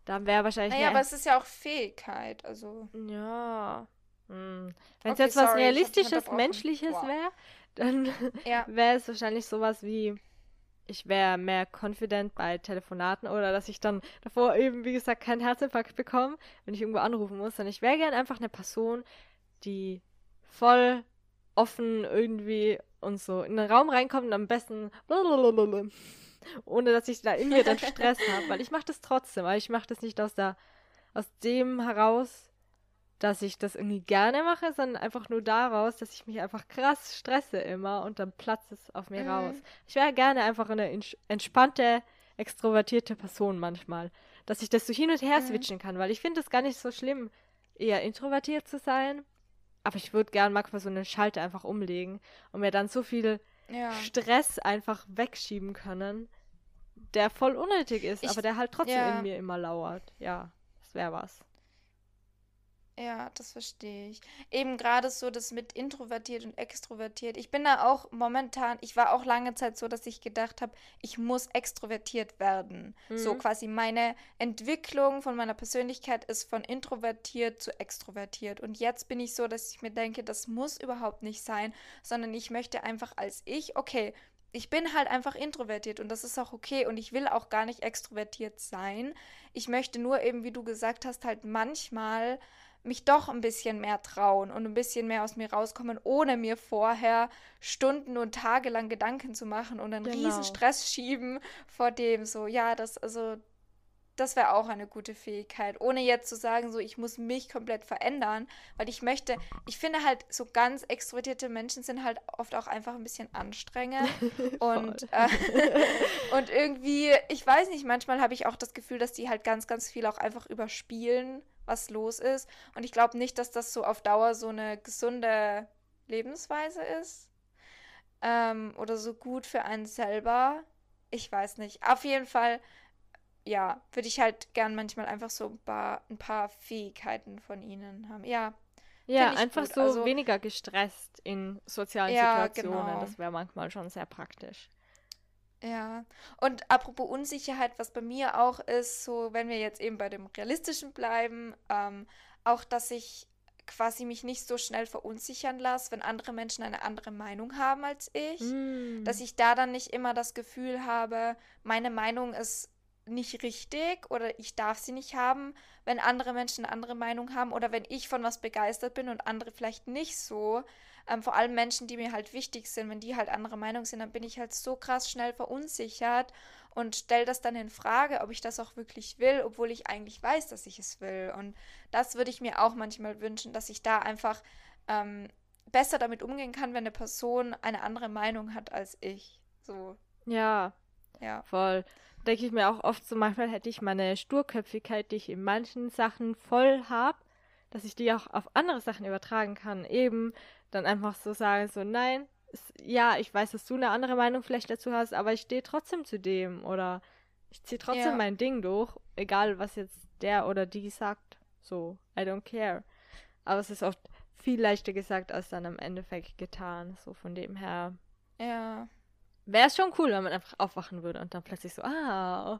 dann wäre wahrscheinlich. Naja, aber es ist ja auch Fähigkeit, also. Ja. Hm. Wenn es okay, jetzt sorry, was Realistisches, Menschliches wow. wäre, dann ja. wäre es wahrscheinlich sowas wie ich wäre mehr confident bei Telefonaten oder dass ich dann davor eben, wie gesagt, keinen Herzinfarkt bekomme, wenn ich irgendwo anrufen muss, sondern ich wäre gern einfach eine Person, die voll offen irgendwie und so in den Raum reinkommt und am besten ohne dass ich da mir dann Stress habe, weil ich mache das trotzdem, weil ich mache das nicht aus der aus dem heraus, dass ich das irgendwie gerne mache, sondern einfach nur daraus, dass ich mich einfach krass stresse immer und dann platzt es auf mir mhm. raus. Ich wäre gerne einfach eine entspannte, extrovertierte Person manchmal. Dass ich das so hin und her mhm. switchen kann, weil ich finde es gar nicht so schlimm, eher introvertiert zu sein. Aber ich würde gerne manchmal so einen Schalter einfach umlegen und mir dann so viel ja. Stress einfach wegschieben können, der voll unnötig ist, ich, aber der halt trotzdem ja. in mir immer lauert. Ja, das wäre was. Ja, das verstehe ich. Eben gerade so das mit introvertiert und extrovertiert. Ich bin da auch momentan, ich war auch lange Zeit so, dass ich gedacht habe, ich muss extrovertiert werden. Mhm. So quasi meine Entwicklung von meiner Persönlichkeit ist von introvertiert zu extrovertiert. Und jetzt bin ich so, dass ich mir denke, das muss überhaupt nicht sein, sondern ich möchte einfach als ich, okay, ich bin halt einfach introvertiert und das ist auch okay und ich will auch gar nicht extrovertiert sein. Ich möchte nur eben, wie du gesagt hast, halt manchmal mich doch ein bisschen mehr trauen und ein bisschen mehr aus mir rauskommen, ohne mir vorher Stunden und Tage lang Gedanken zu machen und einen genau. riesen Stress schieben vor dem so, ja, das, also, das wäre auch eine gute Fähigkeit, ohne jetzt zu sagen, so, ich muss mich komplett verändern, weil ich möchte, ich finde halt, so ganz extrovertierte Menschen sind halt oft auch einfach ein bisschen anstrengend und, äh, und irgendwie, ich weiß nicht, manchmal habe ich auch das Gefühl, dass die halt ganz, ganz viel auch einfach überspielen was los ist. Und ich glaube nicht, dass das so auf Dauer so eine gesunde Lebensweise ist. Ähm, oder so gut für einen selber. Ich weiß nicht. Auf jeden Fall, ja, würde ich halt gern manchmal einfach so ein paar, ein paar Fähigkeiten von ihnen haben. Ja. Ja, einfach gut. so also, weniger gestresst in sozialen ja, Situationen. Genau. Das wäre manchmal schon sehr praktisch. Ja, und apropos Unsicherheit, was bei mir auch ist, so wenn wir jetzt eben bei dem Realistischen bleiben, ähm, auch, dass ich quasi mich nicht so schnell verunsichern lasse, wenn andere Menschen eine andere Meinung haben als ich, mm. dass ich da dann nicht immer das Gefühl habe, meine Meinung ist nicht richtig oder ich darf sie nicht haben, wenn andere Menschen eine andere Meinung haben oder wenn ich von was begeistert bin und andere vielleicht nicht so, ähm, vor allem Menschen, die mir halt wichtig sind, wenn die halt andere Meinung sind, dann bin ich halt so krass schnell verunsichert und stelle das dann in Frage, ob ich das auch wirklich will, obwohl ich eigentlich weiß, dass ich es will. Und das würde ich mir auch manchmal wünschen, dass ich da einfach ähm, besser damit umgehen kann, wenn eine Person eine andere Meinung hat als ich. So. Ja. Ja. Voll. Denke ich mir auch oft so, manchmal hätte ich meine Sturköpfigkeit, die ich in manchen Sachen voll habe, dass ich die auch auf andere Sachen übertragen kann. Eben, dann einfach so sagen, so nein, ist, ja, ich weiß, dass du eine andere Meinung vielleicht dazu hast, aber ich stehe trotzdem zu dem oder ich ziehe trotzdem ja. mein Ding durch, egal was jetzt der oder die sagt. So, I don't care. Aber es ist oft viel leichter gesagt als dann im Endeffekt getan. So von dem her. Ja. Wäre es schon cool, wenn man einfach aufwachen würde und dann plötzlich so, ah,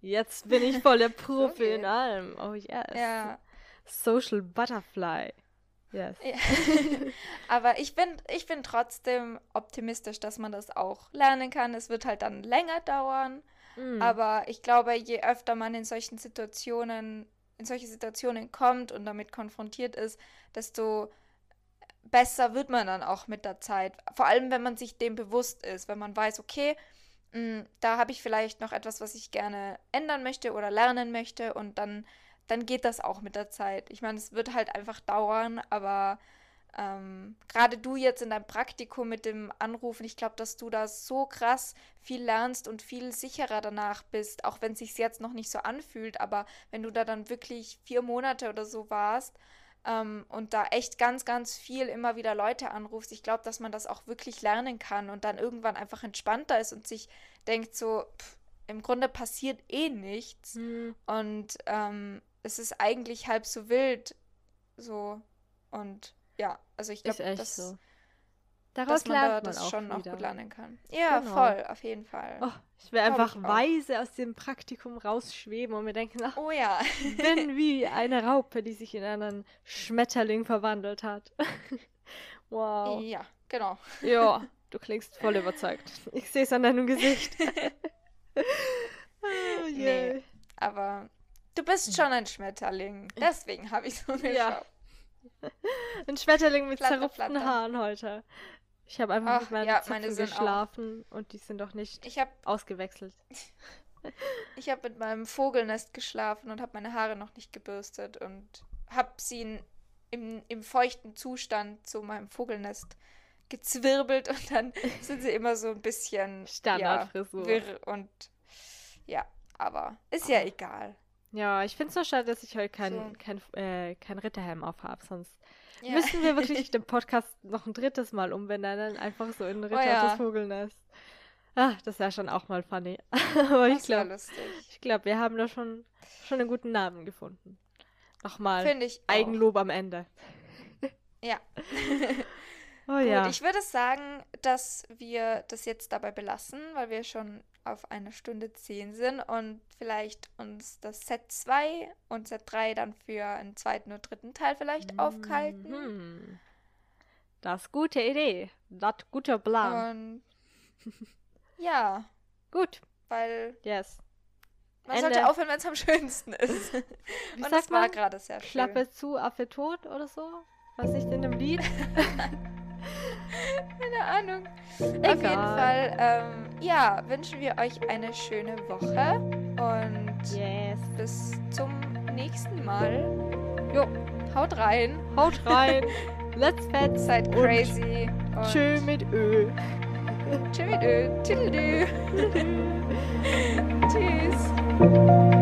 jetzt bin ich voll der Profi okay. in allem. Oh yes. Ja. Social Butterfly. Yes. Ja. Aber ich bin, ich bin trotzdem optimistisch, dass man das auch lernen kann. Es wird halt dann länger dauern. Mm. Aber ich glaube, je öfter man in solchen Situationen, in solche Situationen kommt und damit konfrontiert ist, desto besser wird man dann auch mit der Zeit. Vor allem, wenn man sich dem bewusst ist, wenn man weiß, okay, mh, mm, da habe ich vielleicht noch etwas, was ich gerne ändern möchte oder lernen möchte und dann dann geht das auch mit der Zeit. Ich meine, es wird halt einfach dauern, aber ähm, gerade du jetzt in deinem Praktikum mit dem Anrufen, ich glaube, dass du da so krass viel lernst und viel sicherer danach bist, auch wenn es sich jetzt noch nicht so anfühlt, aber wenn du da dann wirklich vier Monate oder so warst ähm, und da echt ganz, ganz viel immer wieder Leute anrufst, ich glaube, dass man das auch wirklich lernen kann und dann irgendwann einfach entspannter ist und sich denkt so, pff, im Grunde passiert eh nichts. Mhm. Und ähm, es ist eigentlich halb so wild. So. Und ja, also ich glaube, dass, so. Daraus dass man da das man schon noch gut lernen kann. Ja, genau. voll, auf jeden Fall. Oh, ich will einfach ich weise aus dem Praktikum rausschweben und mir denken, ach, oh ja. bin wie eine Raupe, die sich in einen Schmetterling verwandelt hat. wow. Ja, genau. Ja, du klingst voll überzeugt. Ich sehe es an deinem Gesicht. oh, yeah. Nee, aber Du bist schon ein Schmetterling. Deswegen habe ich so geschaut. Ja. Ein Schmetterling mit flatter, zerrupften flatter. Haaren heute. Ich habe einfach Ach, mit meinen ja, meine geschlafen auch. und die sind doch nicht hab, ausgewechselt. ich habe mit meinem Vogelnest geschlafen und habe meine Haare noch nicht gebürstet und habe sie in, im, im feuchten Zustand zu meinem Vogelnest gezwirbelt und dann sind sie immer so ein bisschen Standardfrisur. Ja, wirr und ja, aber ist ja egal. Ja, ich finde es so schade, dass ich heute kein, so. kein, äh, kein Ritterhelm auf habe. Sonst ja. müssen wir wirklich den Podcast noch ein drittes Mal umbenennen. Einfach so in Ritter oh, ja. des Vogelnest. Ach, das wäre schon auch mal funny. Aber ich Das wäre glaube, lustig. ich glaube, wir haben da schon, schon einen guten Namen gefunden. Nochmal ich auch. Eigenlob am Ende. Ja. Oh Gut, ja. ich würde sagen, dass wir das jetzt dabei belassen, weil wir schon auf eine Stunde 10 sind und vielleicht uns das Set 2 und Set 3 dann für einen zweiten und dritten Teil vielleicht aufhalten. Mhm. Das ist gute Idee. Das guter Plan. Und ja, Gut. weil Yes. man Ende. sollte aufhören, wenn es am schönsten ist. Wie und sagt das war man? gerade sehr schön. Klappe zu, Affe tot oder so? Was nicht in dem Lied? Keine Ahnung. Auf jeden Egal. Fall, ähm, ja, wünschen wir euch eine schöne Woche und Yes. bis zum nächsten Mal. Jo, Haut rein, haut rein. Let's fetz. seid Und crazy. Und Tschö mit Ö. Tschö mit Ö. Tüdelü. Tschüss.